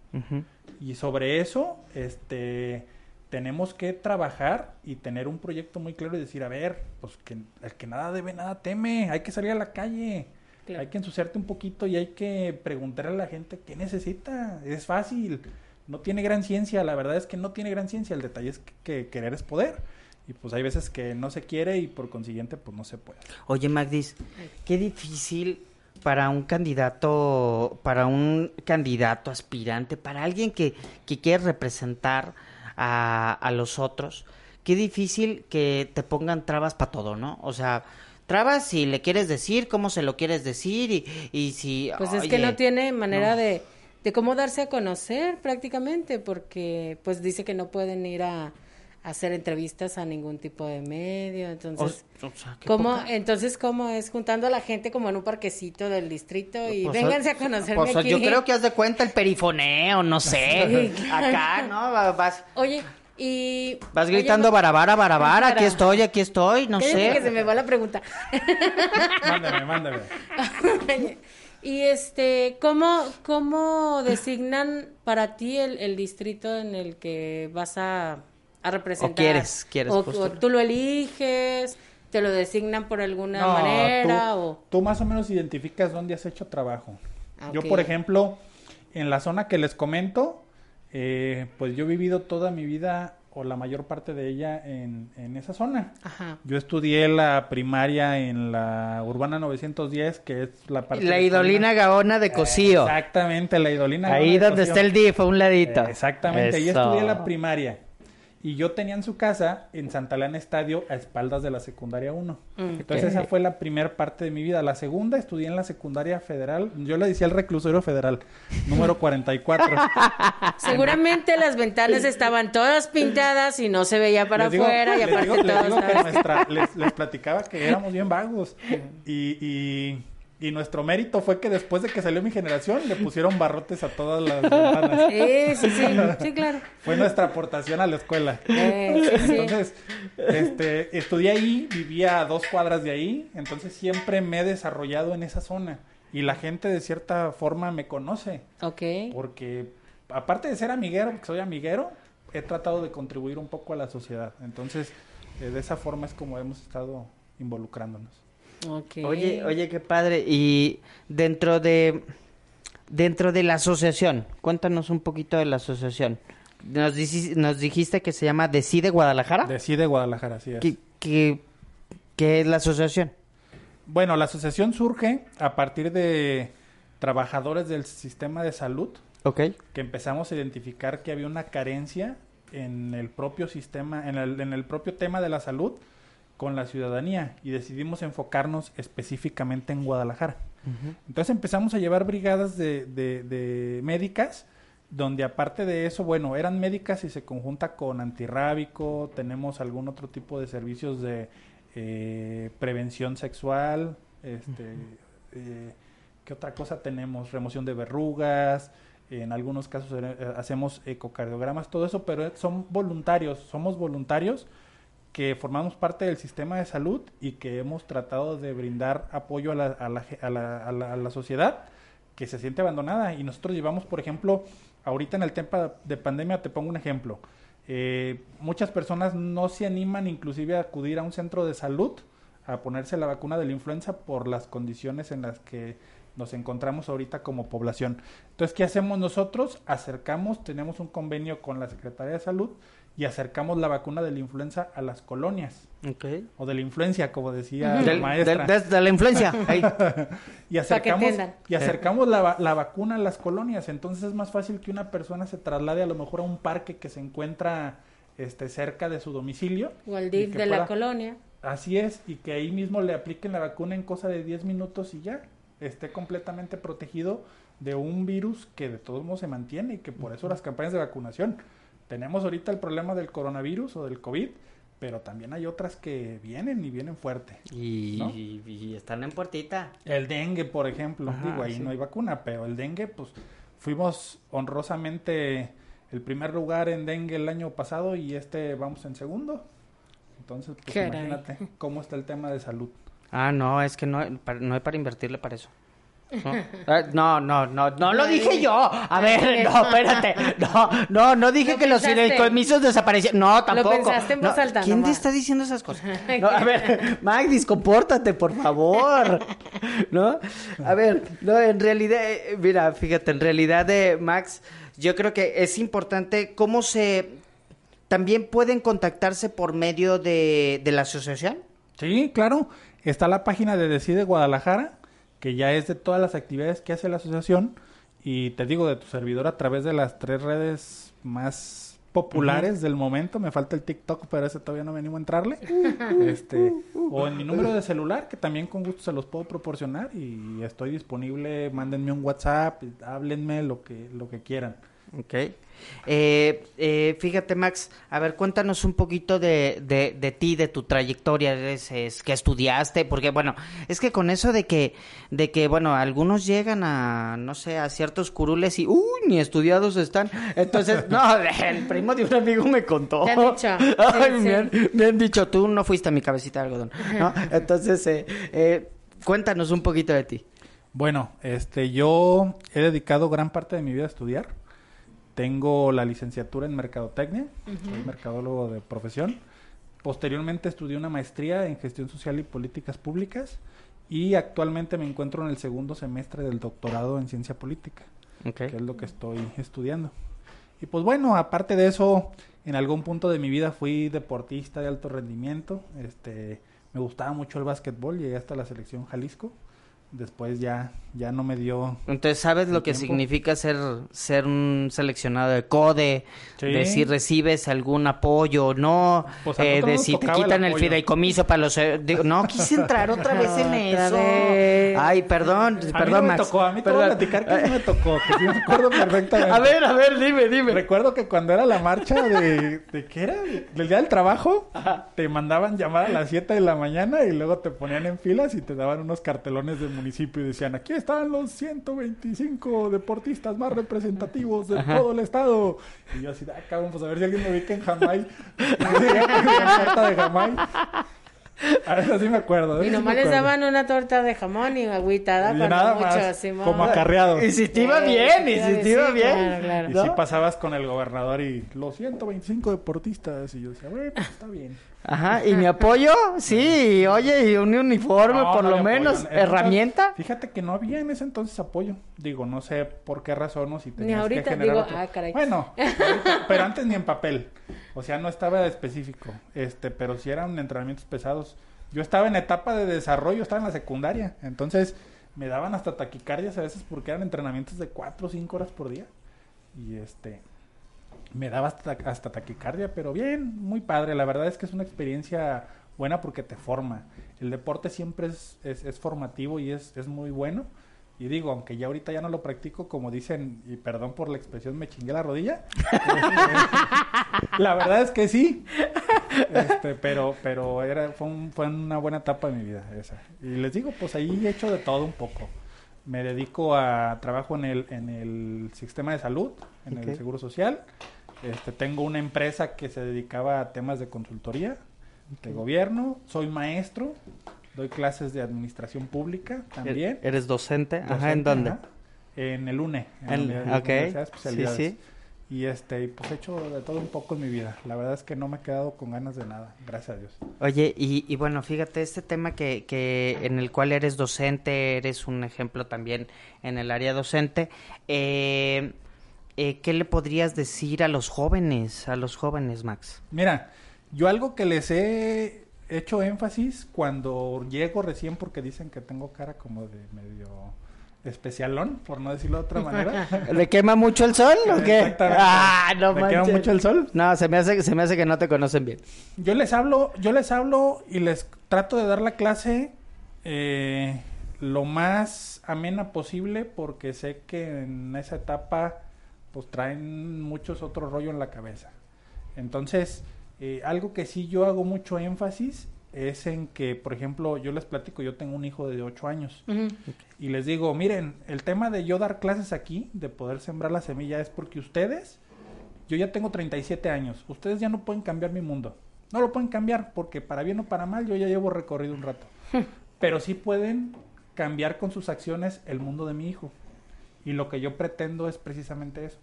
Y sobre eso, este, tenemos que trabajar y tener un proyecto muy claro y decir, a ver, pues que el que nada debe, nada teme, hay que salir a la calle, Claro. hay que ensuciarte un poquito y hay que preguntarle a la gente qué necesita, es fácil, no tiene gran ciencia, la verdad es que no tiene gran ciencia, el detalle es que, que querer es poder. Y pues hay veces que no se quiere y por consiguiente pues no se puede. Oye, Magdis, qué difícil para un candidato, para un candidato aspirante, para alguien que, que quiere representar a, a los otros, qué difícil que te pongan trabas para todo, ¿no? O sea, trabas si le quieres decir, cómo se lo quieres decir y, y si... Pues es que no tiene manera no. de, de cómo darse a conocer prácticamente, porque pues dice que no pueden ir a hacer entrevistas a ningún tipo de medio, entonces... o sea, qué ¿Cómo, poca- entonces, ¿cómo es? Juntando a la gente como en un parquecito del distrito y Pues, vénganse a conocerme pues, aquí. Yo creo que haz de cuenta el perifoneo, no sé. Sí, Acá, ¿no? Va- Vas, Oye, y... vas gritando barabara, barabara, aquí estoy, aquí estoy, no sé. que se me va la pregunta. Mándame, mándame. y este, ¿cómo, cómo designan para ti el, el distrito en el que vas a, a representar? O quieres, quieres o, tú lo eliges, te lo designan por alguna No, manera tú, o... tú más o menos identificas dónde has hecho trabajo. Ah, Yo, por ejemplo, en la zona que les comento, eh, pues yo he vivido toda mi vida o la mayor parte de ella en, en esa zona. Ajá. Yo estudié la primaria en la Urbana 910, que es la parte... La de idolina gaona de Cocío. Exactamente, la idolina Ahí gaona de donde Cocío. está el DIF, a un ladito. Eh, Exactamente, ahí Eso. estudié la primaria. Y yo tenía en su casa, en Santa Elena Estadio, a espaldas de la secundaria 1. Entonces Ok. esa fue la primera parte de mi vida. La segunda estudié en la secundaria federal. Yo le decía el reclusorio federal, número 44. Seguramente las ventanas estaban todas pintadas y no se veía para Les digo- afuera y les aparte les digo que nuestra- les, les platicaba que éramos bien vagos. Y, y, y nuestro mérito fue que después de que salió mi generación, le pusieron barrotes a todas las ventanas. Sí, sí, sí, sí, claro. Fue nuestra aportación a la escuela. Eh, sí. Entonces, este, estudié ahí, vivía a dos cuadras de ahí, entonces siempre me he desarrollado en esa zona. Y la gente de cierta forma me conoce, Ok. porque aparte de ser amiguero, porque soy amiguero, he tratado de contribuir un poco a la sociedad. Entonces, eh, de esa forma es como hemos estado involucrándonos. Oye, oye, qué padre. Y dentro de dentro de la asociación, cuéntanos un poquito de la asociación. Nos, dici- nos dijiste que se llama Decide Guadalajara. Decide Guadalajara, es. ¿Qué, qué, qué es la asociación? Bueno, la asociación surge a partir de trabajadores del sistema de salud Ok. que empezamos a identificar que había una carencia en el propio sistema, en el, en el propio tema de la salud con la ciudadanía y decidimos enfocarnos específicamente en Guadalajara. Entonces empezamos a llevar brigadas de, de- de médicas, donde aparte de eso, bueno, eran médicas y se conjunta con antirrábico, tenemos algún otro tipo de servicios de eh, prevención sexual, este, eh, ¿qué otra cosa tenemos? Remoción de verrugas, en algunos casos eh, hacemos ecocardiogramas, todo eso, pero son voluntarios, somos voluntarios que formamos parte del sistema de salud y que hemos tratado de brindar apoyo a la, a la, ge- a la- a la- a la sociedad que se siente abandonada. Y nosotros llevamos, por ejemplo, ahorita en el tema de pandemia, te pongo un ejemplo. Eh, muchas personas no se animan inclusive a acudir a un centro de salud a ponerse la vacuna de la influenza por las condiciones en las que nos encontramos ahorita como población. Entonces, ¿qué hacemos nosotros? Acercamos, tenemos un convenio con la Secretaría de Salud y acercamos la vacuna de la influenza a las colonias Ok. o de la influencia, como decía la maestra. del- de la influencia. Ahí. y acercamos, y acercamos la, la vacuna a las colonias. Entonces es más fácil que una persona se traslade a lo mejor a un parque que se encuentra este, cerca de su domicilio. O al DIF de la colonia. Así es, y que ahí mismo le apliquen la vacuna en cosa de 10 minutos y ya esté completamente protegido de un virus que de todos modos se mantiene y que por eso las campañas de vacunación. Tenemos ahorita el problema del coronavirus o del COVID, pero también hay otras que vienen y vienen fuerte. Y, ¿no? y- y están en puertita. El dengue, por ejemplo, Ajá, digo, ahí sí. no hay vacuna, pero el dengue, pues fuimos honrosamente el primer lugar en dengue el año pasado y este vamos en segundo. Entonces, pues Caray. imagínate cómo está el tema de salud. Ah, no, es que no, no hay para invertirle para eso. ¿No? Ah, no, no, no, no lo dije yo. A ver, no, espérate. No, no, no dije Lo que los fideicomisos desaparecieron. No, tampoco. pensaste en voz No, alta ¿Quién te está diciendo esas cosas? No, a ver, Magdis, compórtate, por favor. ¿No? A ver, no, en realidad, eh, mira, fíjate, en realidad, eh, Max, yo creo que es importante cómo se... También pueden contactarse por medio de, de la asociación. Sí, claro. Está la página de Decide Guadalajara, que ya es de todas las actividades que hace la asociación. Y te digo, de tu servidor a través de las tres redes más populares del momento. Me falta el TikTok, pero ese todavía no me animo a entrarle. este, o en mi número de celular, que también con gusto se los puedo proporcionar. Y estoy disponible. Mándenme un WhatsApp, háblenme lo que, lo que quieran. Ok. Eh, eh, fíjate, Max, a ver, cuéntanos un poquito de, de, de ti, de tu trayectoria, eres, es, que estudiaste, porque bueno, es que con eso de que, de que, bueno, algunos llegan a, no sé, a ciertos curules y, uy, ni estudiados están. Entonces, no, el primo de un amigo me contó. Te han dicho, Ay, sí, me, sí. han, me han dicho, tú no fuiste a mi cabecita de algodón, ¿no? Entonces, eh, eh, cuéntanos un poquito de ti. Bueno, este, yo he dedicado gran parte de mi vida a estudiar. Tengo la licenciatura en mercadotecnia, soy mercadólogo de profesión. Posteriormente estudié una maestría en gestión social y políticas públicas y actualmente me encuentro en el segundo semestre del doctorado en ciencia política, que es lo que estoy estudiando. Y pues bueno, aparte de eso, en algún punto de mi vida fui deportista de alto rendimiento. Este, me gustaba mucho el básquetbol, llegué hasta la selección Jalisco. Después ya, ya no me dio Entonces, ¿sabes lo el que tiempo. significa ser, ser un seleccionado de CODE? Sí. De si recibes algún apoyo o no, Pues a eh, de si te el quitan el, apoyo. fideicomiso para los... eh, digo, no, quise entrar otra vez en eso. vez. Ay, perdón, A mí perdón, no me Max. tocó, a mí te voy a platicar que no me tocó, que sí me acuerdo perfectamente. A ver, a ver, dime, dime. Recuerdo que cuando era la marcha de... ¿De qué era? Del día del trabajo, te mandaban llamar a las 7 de la mañana y luego te ponían en filas y te daban unos cartelones del municipio y decían, aquí están los 125 deportistas más representativos de todo el estado. Y yo así, ah, cabrón, pues a ver si alguien me ubica en Jamai. carta de Jamai. A eso sí me acuerdo. Y sí nomás les daban una torta de jamón y agüitada Y con nada mucho, más, Simón. como acarreado. Y si te iba Sí, bien, y sí, si te iba sí, bien. claro, claro. Y ¿no? sí pasabas con el gobernador y los 125 deportistas. Y yo decía, güey, pues está bien. Ajá, ¿y mi apoyo? Sí, oye, y un uniforme, No, por no lo menos, herramienta. Fíjate que no había en ese entonces apoyo. Digo, no sé por qué razón o si tenías que ahorita, generar digo, otro- ah, caray. Bueno, ahorita, pero antes ni en papel. O sea, no estaba específico. Este, pero sí eran entrenamientos pesados. Yo estaba en etapa de desarrollo, estaba en la secundaria. Entonces, me daban hasta taquicardias a veces porque eran entrenamientos de 4 o 5 horas por día. Y este, me daba hasta, hasta taquicardia, pero bien, muy padre. La verdad es que es una experiencia buena porque te forma. El deporte siempre es, es, es formativo y es, es muy bueno. Y digo, aunque ya ahorita ya no lo practico, como dicen, y perdón por la expresión, me chingué la rodilla. la verdad es que sí. Este, pero pero era, fue, un- fue una buena etapa de mi vida esa. Y les digo, pues ahí he hecho de todo un poco. Me dedico a trabajo en el, en el sistema de salud, en el seguro social. Este, tengo una empresa que se dedicaba a temas de consultoría, de gobierno. Soy maestro, doy clases de administración pública también. ¿Eres docente? Ajá, ¿en Docente, dónde? ajá. En el UNE. En En- la sí, Especialidades. sí. Y este, pues he hecho de todo un poco en mi vida. La verdad es que no me he quedado con ganas de nada, gracias a Dios. Oye, y, y bueno, fíjate, este tema que, que en el cual eres docente, eres un ejemplo también en el área docente, eh, eh, ¿qué le podrías decir a los jóvenes, a los jóvenes, Max? Mira, yo algo que les he hecho énfasis cuando llego recién porque dicen que tengo cara como de medio especialón, por no decirlo de otra manera. ¿Le quema mucho el sol o qué? Exactamente. Ah, no ¿Me quema manches. mucho el sol? No, se me hace, se me hace que no te conocen bien. Yo les hablo, yo les hablo y les trato de dar la clase eh, lo más amena posible porque sé que en esa etapa pues traen muchos otros rollo en la cabeza. Entonces, Eh, algo que sí yo hago mucho énfasis es en que, por ejemplo, yo les platico, yo tengo un hijo de 8 años y les digo, miren, el tema de yo dar clases aquí, de poder sembrar la semilla, es porque ustedes, yo ya tengo 37 años, ustedes ya no pueden cambiar mi mundo. No lo pueden cambiar porque para bien o para mal yo ya llevo recorrido un rato. Pero sí pueden cambiar con sus acciones el mundo de mi hijo. Y lo que yo pretendo es precisamente eso.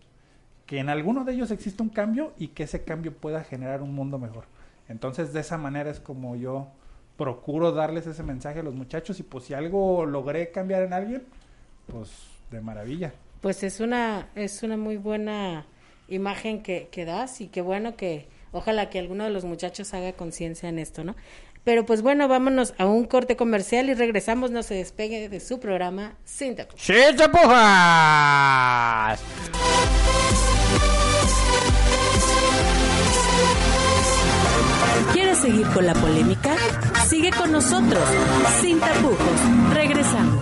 Que en alguno de ellos exista un cambio y que ese cambio pueda generar un mundo mejor. Entonces de esa manera es como yo procuro darles ese mensaje a los muchachos y pues si algo logré cambiar en alguien, pues de maravilla. Pues es una, es una muy buena imagen que, que das y qué bueno que ojalá que alguno de los muchachos haga conciencia en esto, ¿no? Pero pues bueno, vámonos a un corte comercial y regresamos, no se despegue de su programa Sin Tapujos. ¡Sí te pujas! ¿Quieres seguir con la polémica? Sigue con nosotros, sin tapujos. Regresamos.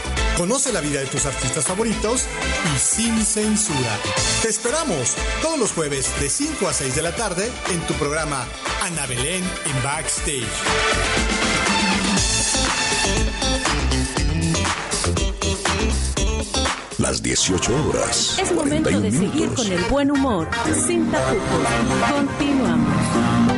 Conoce la vida de tus artistas favoritos y sin censura. Te esperamos todos los jueves de 5 a 6 de la tarde en tu programa Ana Belén en Backstage. Las 18 horas. Es momento 41 de seguir minutos. con el buen humor, sin tapujos. Continuamos.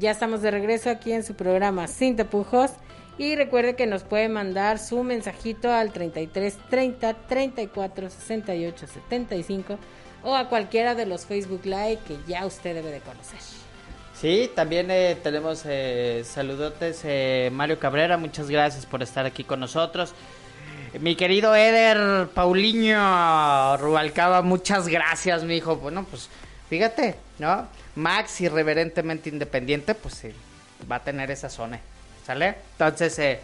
Ya estamos de regreso aquí en su programa Sin Tapujos. Y recuerde que nos puede mandar su mensajito al 33 30 34 68 75 o a cualquiera de los Facebook Live que ya usted debe de conocer. Sí, también eh, tenemos eh, saludotes. eh, Mario Cabrera, muchas gracias por estar aquí con nosotros. Mi querido Eder Paulinho Rubalcaba, muchas gracias, mi hijo. Bueno, pues fíjate, ¿no? Max, irreverentemente independiente, pues eh, va a tener esa zona, ¿sale? Entonces, eh,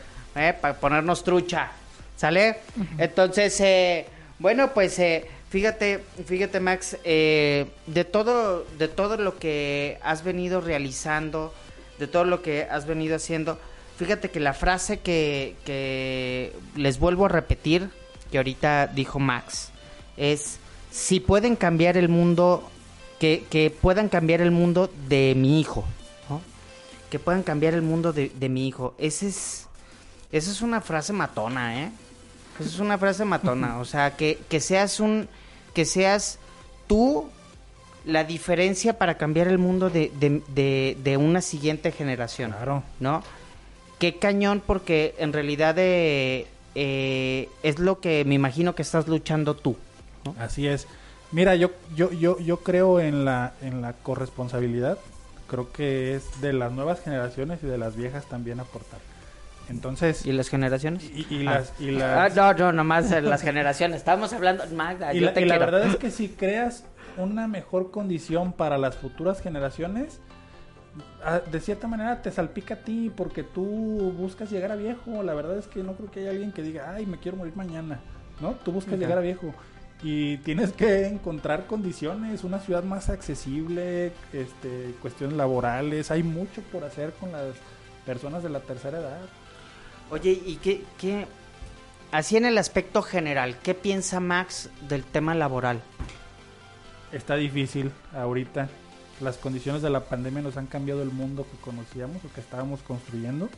para ponernos trucha, ¿sale? Entonces, eh, bueno, pues eh, fíjate, fíjate, Max, eh, de todo, de todo lo que has venido realizando, de todo lo que has venido haciendo, fíjate que la frase que, que les vuelvo a repetir, que ahorita dijo Max, es si pueden cambiar el mundo, que, que puedan cambiar el mundo de mi hijo, ¿no? Que puedan cambiar el mundo de, de mi hijo. Ese es, esa es una frase matona, ¿eh? Esa es una frase matona. O sea, que, que seas un, que seas tú la diferencia para cambiar el mundo de, de, de, de una siguiente generación. Claro. ¿No? Qué cañón porque en realidad eh, eh, es lo que me imagino que estás luchando tú. ¿no? Así es. Mira, yo, yo, yo, yo creo en la, en la corresponsabilidad. Creo que es de las nuevas generaciones y de las viejas también aportar. Entonces, ¿Y las generaciones? y, y Ah. las, y Ah, las, no, no, nomás las generaciones. Estamos hablando, Magda, y yo la, te y la verdad es que si creas una mejor condición para las futuras generaciones, ah, de cierta manera te salpica a ti porque tú buscas llegar a viejo. La verdad es que no creo que haya alguien que diga, ay, me quiero morir mañana. ¿No? Tú buscas Ajá. llegar a viejo. Y tienes que encontrar condiciones, una ciudad más accesible, este, cuestiones laborales. Hay mucho por hacer con las personas de la tercera edad. Oye, ¿y qué, qué, así en el aspecto general, qué piensa Max del tema laboral? Está difícil ahorita. Las condiciones de la pandemia nos han cambiado el mundo que conocíamos o que estábamos construyendo.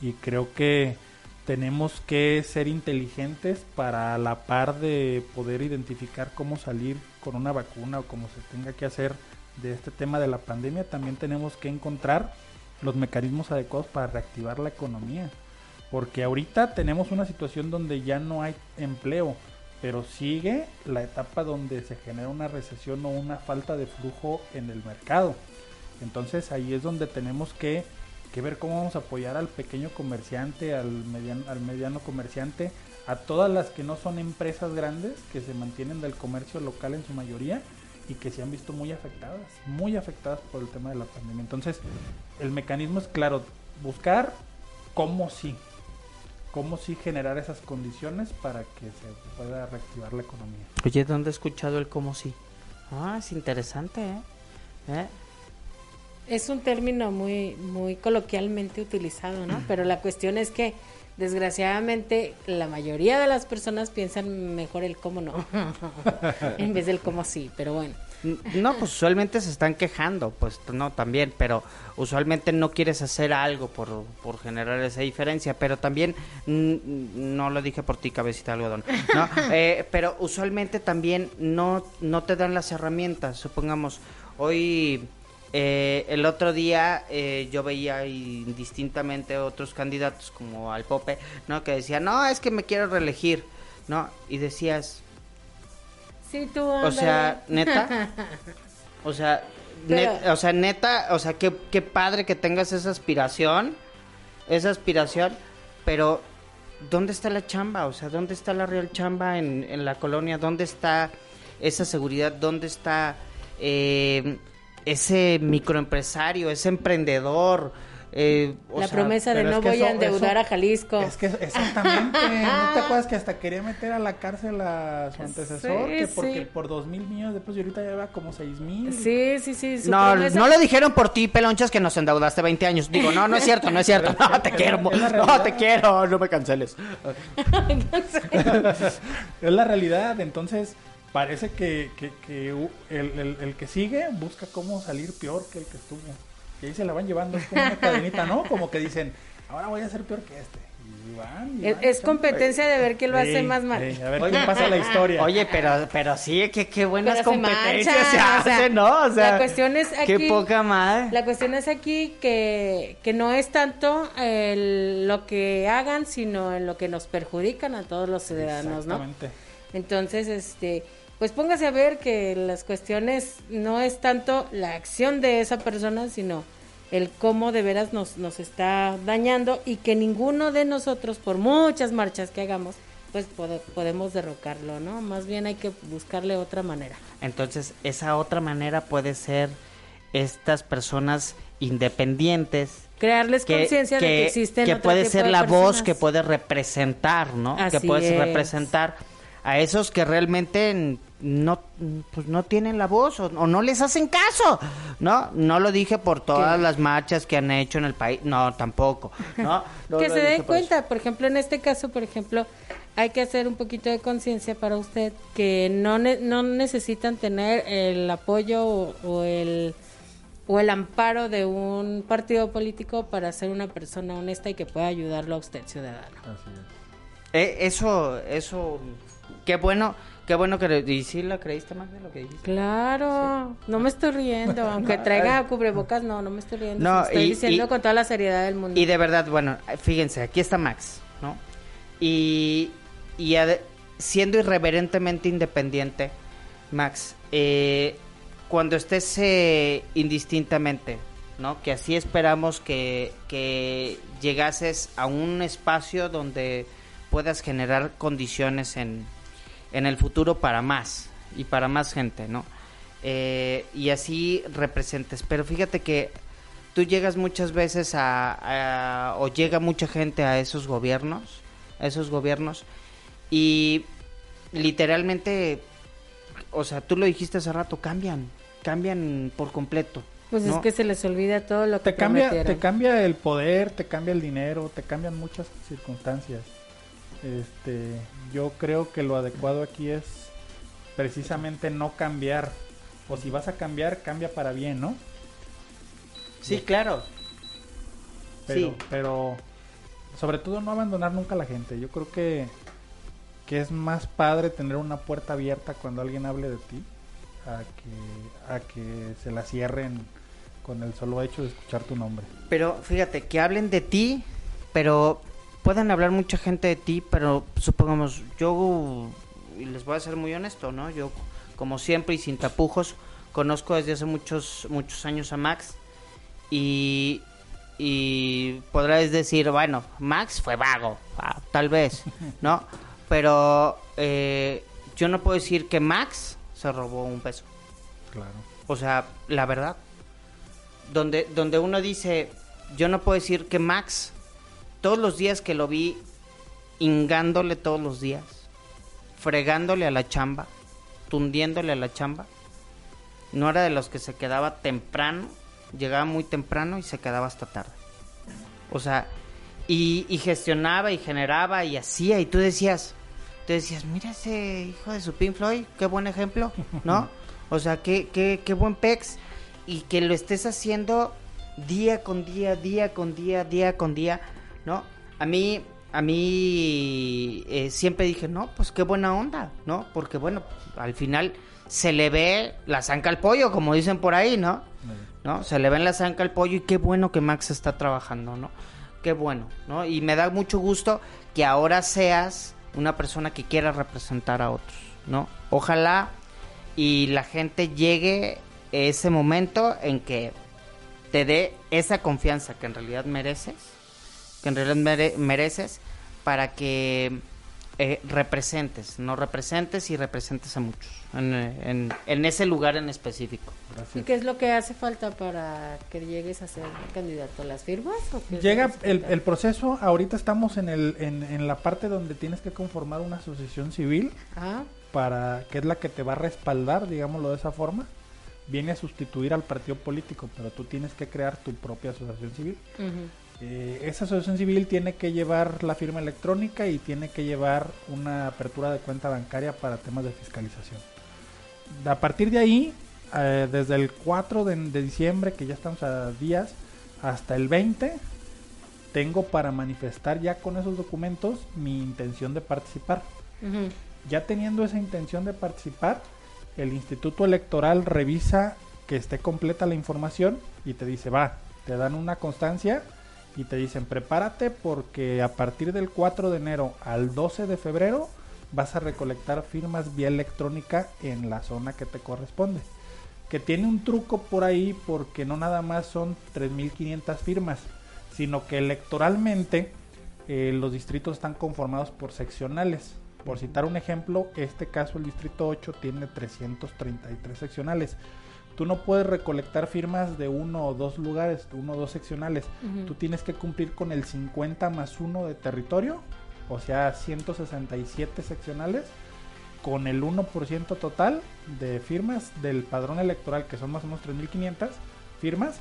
Y creo que tenemos que ser inteligentes para a la par de poder identificar cómo salir con una vacuna o cómo se tenga que hacer de este tema de la pandemia. También tenemos que encontrar los mecanismos adecuados para reactivar la economía. Porque ahorita tenemos una situación donde ya no hay empleo, pero sigue la etapa donde se genera una recesión o una falta de flujo en el mercado. Entonces ahí es donde tenemos que, que ver cómo vamos a apoyar al pequeño comerciante, al mediano, al mediano comerciante, a todas las que no son empresas grandes, que se mantienen del comercio local en su mayoría y que se han visto muy afectadas, muy afectadas por el tema de la pandemia. Entonces, el mecanismo es claro, buscar cómo sí, cómo sí generar esas condiciones para que se pueda reactivar la economía. Oye, ¿dónde he escuchado el cómo sí? Ah, es interesante, ¿eh? ¿Eh? Es un término muy, muy coloquialmente utilizado, ¿no? Pero la cuestión es que, desgraciadamente, la mayoría de las personas piensan mejor el cómo no, en vez del cómo sí, pero bueno. No, pues usualmente se están quejando, pues no, también, pero usualmente no quieres hacer algo por, por generar esa diferencia, pero también, mm, no lo dije por ti, cabecita de algodón, ¿no? Eh, pero usualmente también no, no te dan las herramientas, supongamos, hoy... eh, el otro día eh, yo veía indistintamente otros candidatos como al Pope, ¿no? Que decían, no, es que me quiero reelegir, ¿no? Y decías, Sí, tú, o sea, neta. O sea, Pero- net- o sea, neta, o sea, qué, qué padre que tengas esa aspiración, esa aspiración, pero ¿dónde está la chamba? O sea, ¿dónde está la real chamba en, en la colonia? ¿Dónde está esa seguridad? ¿Dónde está eh, ese microempresario, ese emprendedor? Eh, o la sea, promesa de no voy a endeudar eso- a Jalisco. Es que exactamente, ¿no te acuerdas que hasta quería meter a la cárcel a su antecesor? Sí, que porque sí. por dos mil millones de pesos y ahorita lleva como seis mil. Sí, sí, sí. su No, promesa- no lo dijeron por ti, pelonchas, que nos endeudaste 20 años. Digo, no, no es cierto, no es cierto. No, te quiero, no, te quiero, no me canceles. es la realidad, entonces parece que, que, el, el- el que sigue busca cómo salir peor que el que estuvo. Y ahí se la van llevando, es como una cadenita, ¿no? Como que dicen, ahora voy a ser peor que este. Y van, y Es, van, es competencia de ver quién lo hace más mal. a ver quién pasa la historia. Oye, pero, pero sí, que qué buenas Pero se competencias manchan, se o sea, hacen, ¿no? O sea, la cuestión es qué aquí- poca madre. La cuestión es aquí que, que no es tanto el- lo que hagan, sino en lo que nos perjudican a todos los ciudadanos, ¿no? Exactamente. Entonces, este, pues póngase a ver que las cuestiones no es tanto la acción de esa persona, sino el cómo de veras nos, nos está dañando y que ninguno de nosotros, por muchas marchas que hagamos, pues pode- podemos derrocarlo, ¿no? Más bien hay que buscarle otra manera. Entonces, esa otra manera puede ser estas personas independientes. Crearles conciencia de que existen que puede ser la voz que puede representar, ¿no? que Así puede es. representar a esos que realmente no pues no tienen la voz o, o no les hacen caso, ¿no? No lo dije por todas las marchas que han hecho en el país, no, tampoco, ¿no? No que se den por eso. cuenta, por ejemplo, en este caso, por ejemplo, hay que hacer un poquito de conciencia para usted que no, ne- no necesitan tener el apoyo o, o el o el amparo de un partido político para ser una persona honesta y que pueda ayudarlo a usted, ciudadano. Así es. Eh, eso, eso, qué bueno, qué bueno que... ¿Y sí la creíste más de lo que dijiste? Claro, no me estoy riendo, aunque traiga cubrebocas, no, no me estoy riendo, No, estoy y- diciendo y- con toda la seriedad del mundo. Y de verdad, bueno, fíjense, aquí está Max, ¿no? Y, y siendo irreverentemente independiente, Max, eh, cuando estés eh, indistintamente, ¿no? Que así esperamos que, que llegases a un espacio donde puedas generar condiciones en, en el futuro para más y para más gente, ¿no? Eh, y así representes. Pero fíjate que tú llegas muchas veces a, a- o llega mucha gente a esos gobiernos, a esos gobiernos y literalmente, o sea, tú lo dijiste hace rato, cambian, cambian por completo. pues ¿no? es que se les olvida todo lo que Te cambia, prometieron. te cambia el poder, te cambia el dinero, te cambian muchas circunstancias. Este, yo creo que lo adecuado aquí es precisamente no cambiar. O si vas a cambiar, cambia para bien, ¿no? Sí, claro. Pero, Sí. pero sobre todo no abandonar nunca a la gente. Yo creo que, que es más padre tener una puerta abierta cuando alguien hable de ti a que, a que se la cierren con el solo hecho de escuchar tu nombre. Pero fíjate, que hablen de ti, pero pueden hablar mucha gente de ti, pero supongamos, yo, y les voy a ser muy honesto, ¿no? Yo, como siempre y sin tapujos, conozco desde hace muchos, muchos años a Max y, y podrás decir, bueno, Max fue vago, ah, tal vez, ¿no? pero eh, yo no puedo decir que Max se robó un peso. Claro. O sea, la verdad. Donde, donde uno dice, yo no puedo decir que Max, todos los días que lo vi, hingándole todos los días, fregándole a la chamba, tundiéndole a la chamba, no era de los que se quedaba temprano, llegaba muy temprano y se quedaba hasta tarde. O sea, y, y gestionaba y generaba y hacía, y tú decías, tú decías, mira ese hijo de su Pink Floyd, qué buen ejemplo, ¿no? O sea, qué, qué, qué buen pex. Y que lo estés haciendo día con día, día con día, día con día, ¿no? A mí, a mí eh, siempre dije, no, pues qué buena onda, ¿no? Porque bueno, al final se le ve la zanca al pollo, como dicen por ahí, ¿no? ¿No? Se le ve en la zanca al pollo y qué bueno que Max está trabajando, ¿no? Qué bueno, ¿no? Y me da mucho gusto que ahora seas una persona que quiera representar a otros, ¿no? Ojalá y la gente llegue ese momento en que te dé esa confianza que en realidad mereces, que en realidad mere- mereces, para que eh, representes, no representes y representes a muchos en, en- en ese lugar en específico. ¿Y qué es lo que hace falta para que llegues a ser candidato? ¿Las firmas? o Llega el, proceso, ahorita estamos en, el, en, en la parte donde tienes que conformar una asociación civil Ah, para que es la que te va a respaldar, digámoslo de esa forma. Viene a sustituir al partido político, pero tú tienes que crear tu propia asociación civil. ujú. Eh, esa asociación civil tiene que llevar la firma electrónica y tiene que llevar una apertura de cuenta bancaria para temas de fiscalización. A partir de ahí, eh, desde el 4 de, de diciembre, que ya estamos a días, hasta el 20, tengo para manifestar ya con esos documentos mi intención de participar. Ya teniendo esa intención de participar, el Instituto Electoral revisa que esté completa la información y te dice, va, te dan una constancia y te dicen, prepárate porque a partir del 4 de enero al 12 de febrero vas a recolectar firmas vía electrónica en la zona que te corresponde. Que tiene un truco por ahí porque no nada más son 3.500 firmas, sino que electoralmente eh, los distritos están conformados por seccionales. Por citar un ejemplo, este caso el distrito 8 tiene 333 seccionales. Tú no puedes recolectar firmas de uno o dos lugares, uno o dos seccionales. Tú tienes que cumplir con el 50 más 1 de territorio, o sea, 167 seccionales, con el 1% total de firmas del padrón electoral, que son más o menos 3.500 firmas,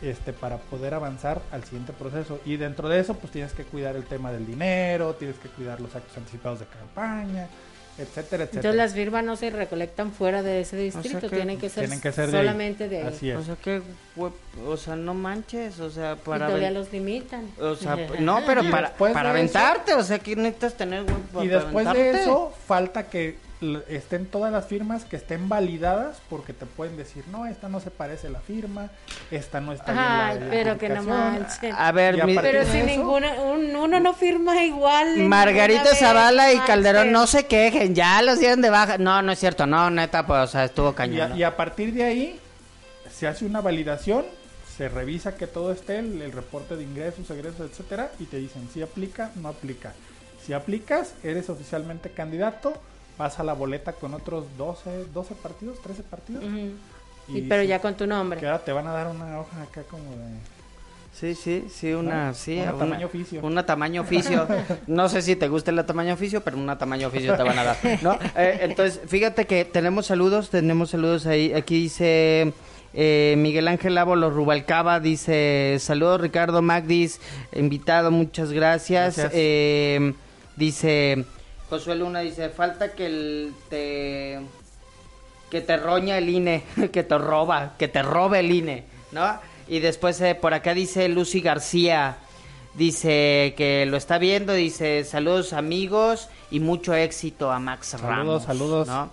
este, para poder avanzar al siguiente proceso. Y dentro de eso, pues tienes que cuidar el tema del dinero, tienes que cuidar los actos anticipados de campaña, etcétera, etcétera. Entonces las firmas no se recolectan fuera de ese distrito, que tienen que ser, tienen que ser de ahí. solamente de ahí. Así es. O sea, que, o sea, no manches, o sea, Y para... todavía aven- los limitan. O sea, no, pero Y para, para eso- aventarte, o sea, que necesitas tener... para Y después de eso, falta que estén todas las firmas que estén validadas porque te pueden decir, no, esta no se parece a la firma, esta no está bien la Ay, pero que no identificación". manchen. A ver, Y a mi- Pero si eso- ninguna, un- uno no firma igual. Margarita Zavala y Calderón no se quejen, ya los dieron de baja. No, no es cierto, no, neta, pues, o sea, estuvo Y cañón. a, ¿no? y a partir de ahí se hace una validación, se revisa que todo esté, el, el reporte de ingresos, egresos, etcétera, y te dicen si aplica, no aplica. Si aplicas, eres oficialmente candidato, vas a la boleta con otros 12, 12 partidos, 13 partidos. Y Y, pero ya con tu nombre. que ahora te van a dar una hoja acá como de... Sí, sí, sí, una, ¿No? sí, Una una- tamaño oficio. Una tamaño oficio. No sé si te gusta el tamaño oficio, pero una tamaño oficio te van a dar, ¿no? Eh, entonces, fíjate que tenemos saludos, tenemos saludos ahí. Aquí dice eh, Miguel Ángel Lávolo Rubalcaba, dice, saludos Ricardo Magdis, invitado, muchas gracias. Gracias. Eh, dice, Josué Luna dice, falta que el, te que te roña el INE, que te roba, que te robe el INE, ¿no? Y después eh, por acá dice Lucy García, dice que lo está viendo, dice saludos amigos y mucho éxito a Max Saludos, Ramos. saludos. ¿no?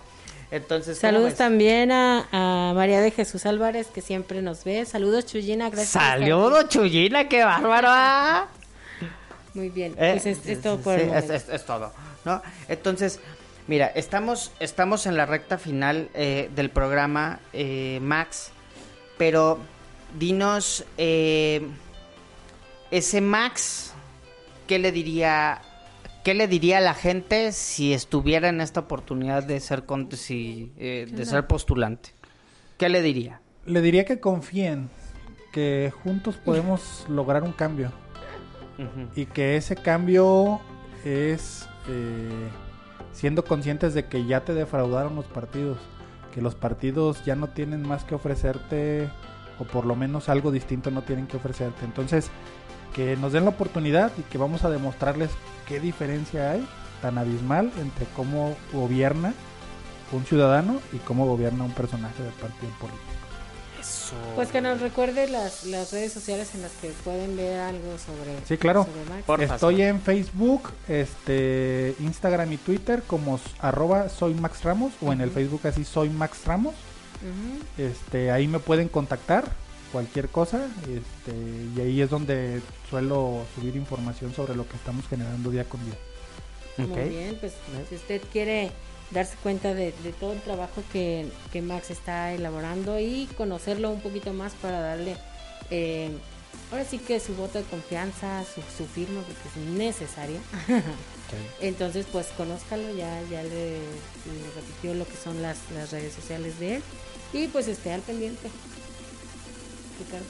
Entonces, ¿cómo Saludos también a, a María de Jesús Álvarez, que siempre nos ve. Saludos, Chuyina, gracias. Saludos, Chuyina, qué bárbaro. Muy bien, Eh, pues es, es todo por sí, es, momento. es- es todo, ¿no? Entonces, mira, estamos, estamos en la recta final eh, del programa, eh, Max, pero dinos, eh, ese Max, ¿qué le diría, ¿qué le diría a la gente si estuviera en esta oportunidad de ser con- si, eh, de ser postulante? ¿Qué le diría? Le diría que confíen, que juntos podemos lograr un cambio Y que ese cambio es eh, siendo conscientes de que ya te defraudaron los partidos, que los partidos ya no tienen más que ofrecerte o por lo menos algo distinto no tienen que ofrecerte. Entonces, que nos den la oportunidad y que vamos a demostrarles qué diferencia hay tan abismal entre cómo gobierna un ciudadano y cómo gobierna un personaje del partido político. Eso. Pues que nos recuerde las, las redes sociales en las que pueden ver algo sobre, Sí, claro. sobre Max. Porfa, Estoy en Facebook, este, Instagram y Twitter como arroba soy Max Ramos o en el Facebook así soy Max Ramos. Este, ahí me pueden contactar cualquier cosa, este, y ahí es donde suelo subir información sobre lo que estamos generando día con día. Muy bien, pues si usted quiere darse cuenta de, de todo el trabajo que, que Max está elaborando y conocerlo un poquito más para darle, eh, ahora sí que su voto de confianza, su, su firma, porque es necesario. Entonces, pues conózcalo, ya, ya le, le repitió lo que son las, las redes sociales de él y pues esté al pendiente. Ricardo.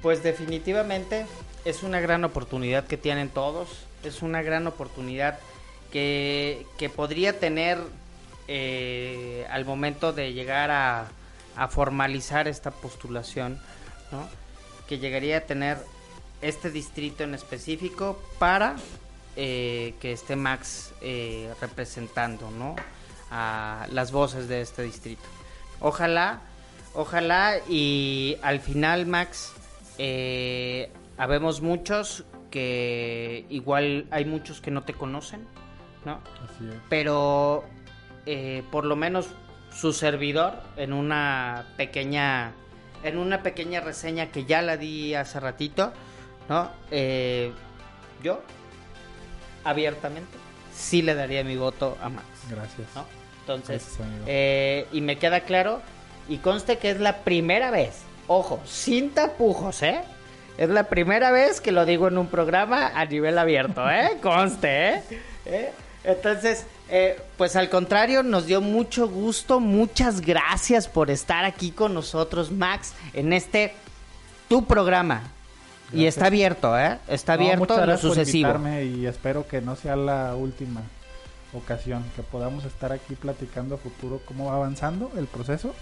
Pues definitivamente es una gran oportunidad que tienen todos. Es una gran oportunidad que, que podría tener eh, al momento de llegar a, a formalizar esta postulación, ¿no? Que llegaría a tener este distrito en específico para eh, que esté Max eh, representando, ¿no? A las voces de este distrito. Ojalá, ojalá y al final Max, eh, habemos muchos que igual hay muchos que no te conocen, ¿no? Así es. pero eh, por lo menos su servidor en una pequeña en una pequeña reseña que ya la di hace ratito no Eh, yo abiertamente sí le daría mi voto a Max Gracias. ¿no? entonces Gracias, eh, y me queda claro y conste que es la primera vez ojo sin tapujos eh es la primera vez que lo digo en un programa a nivel abierto, ¿eh? Conste, ¿eh? ¿Eh? Entonces, eh, pues al contrario, nos dio mucho gusto. Muchas gracias por estar aquí con nosotros, Max, en este tu programa. Y está abierto, ¿eh? Está abierto en lo por sucesivo. invitarme y espero que no sea la última ocasión, que podamos estar aquí platicando a futuro cómo va avanzando el proceso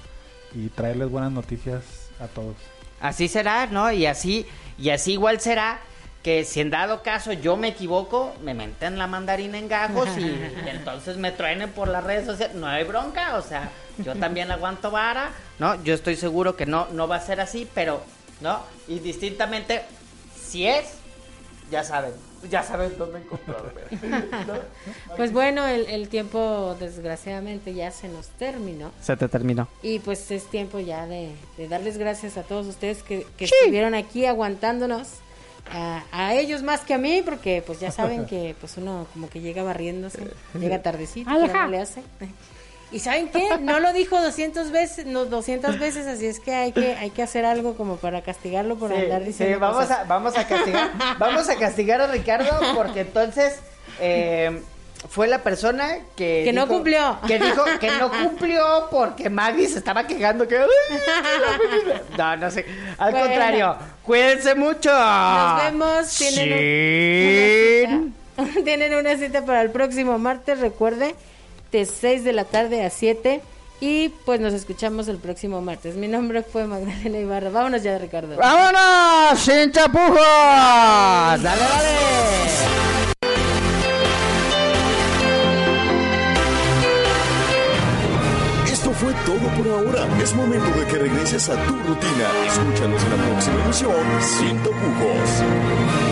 y traerles buenas noticias a todos. Así será, ¿no? Y así, y así igual será que si en dado caso yo me equivoco, me meten la mandarina en gajos y, y entonces me truenen por las redes sociales. No hay bronca, o sea, yo también aguanto vara, ¿no? Yo estoy seguro que no, no va a ser así, pero, ¿no? Y distintamente, si es, ya saben, ya saben dónde encontrarme. ¿no? Pues bueno, el, el tiempo desgraciadamente ya se nos terminó. Se te terminó. Y pues es tiempo ya de, de darles gracias a todos ustedes que, que estuvieron aquí aguantándonos. A, a ellos más que a mí, porque pues ya saben que pues uno como que llega barriéndose, llega tardecito, pero no le hace. Y ¿saben qué? No lo dijo 200 veces, no 200 veces, así es que hay que hay que hacer algo como para castigarlo por andar diciendo sí, vamos cosas. a, vamos a castigar, vamos a castigar a Ricardo porque entonces eh, fue la persona que Que no cumplió. que dijo que no cumplió porque Maggie se estaba quejando que "Ay, no, no sé, al Bueno. contrario, cuídense mucho. Nos vemos. Tienen, una cita, tienen una cita para el próximo martes, recuerde, de 6 de la tarde a 7. Y pues nos escuchamos el próximo martes. Mi nombre fue Magdalena Ibarra. Vámonos ya, Ricardo. ¡Vámonos! ¡Sin tapujos! ¡Dale, dale! Fue todo por ahora. Es momento de que regreses a tu rutina. Escúchanos en la próxima emisión sin tapujos.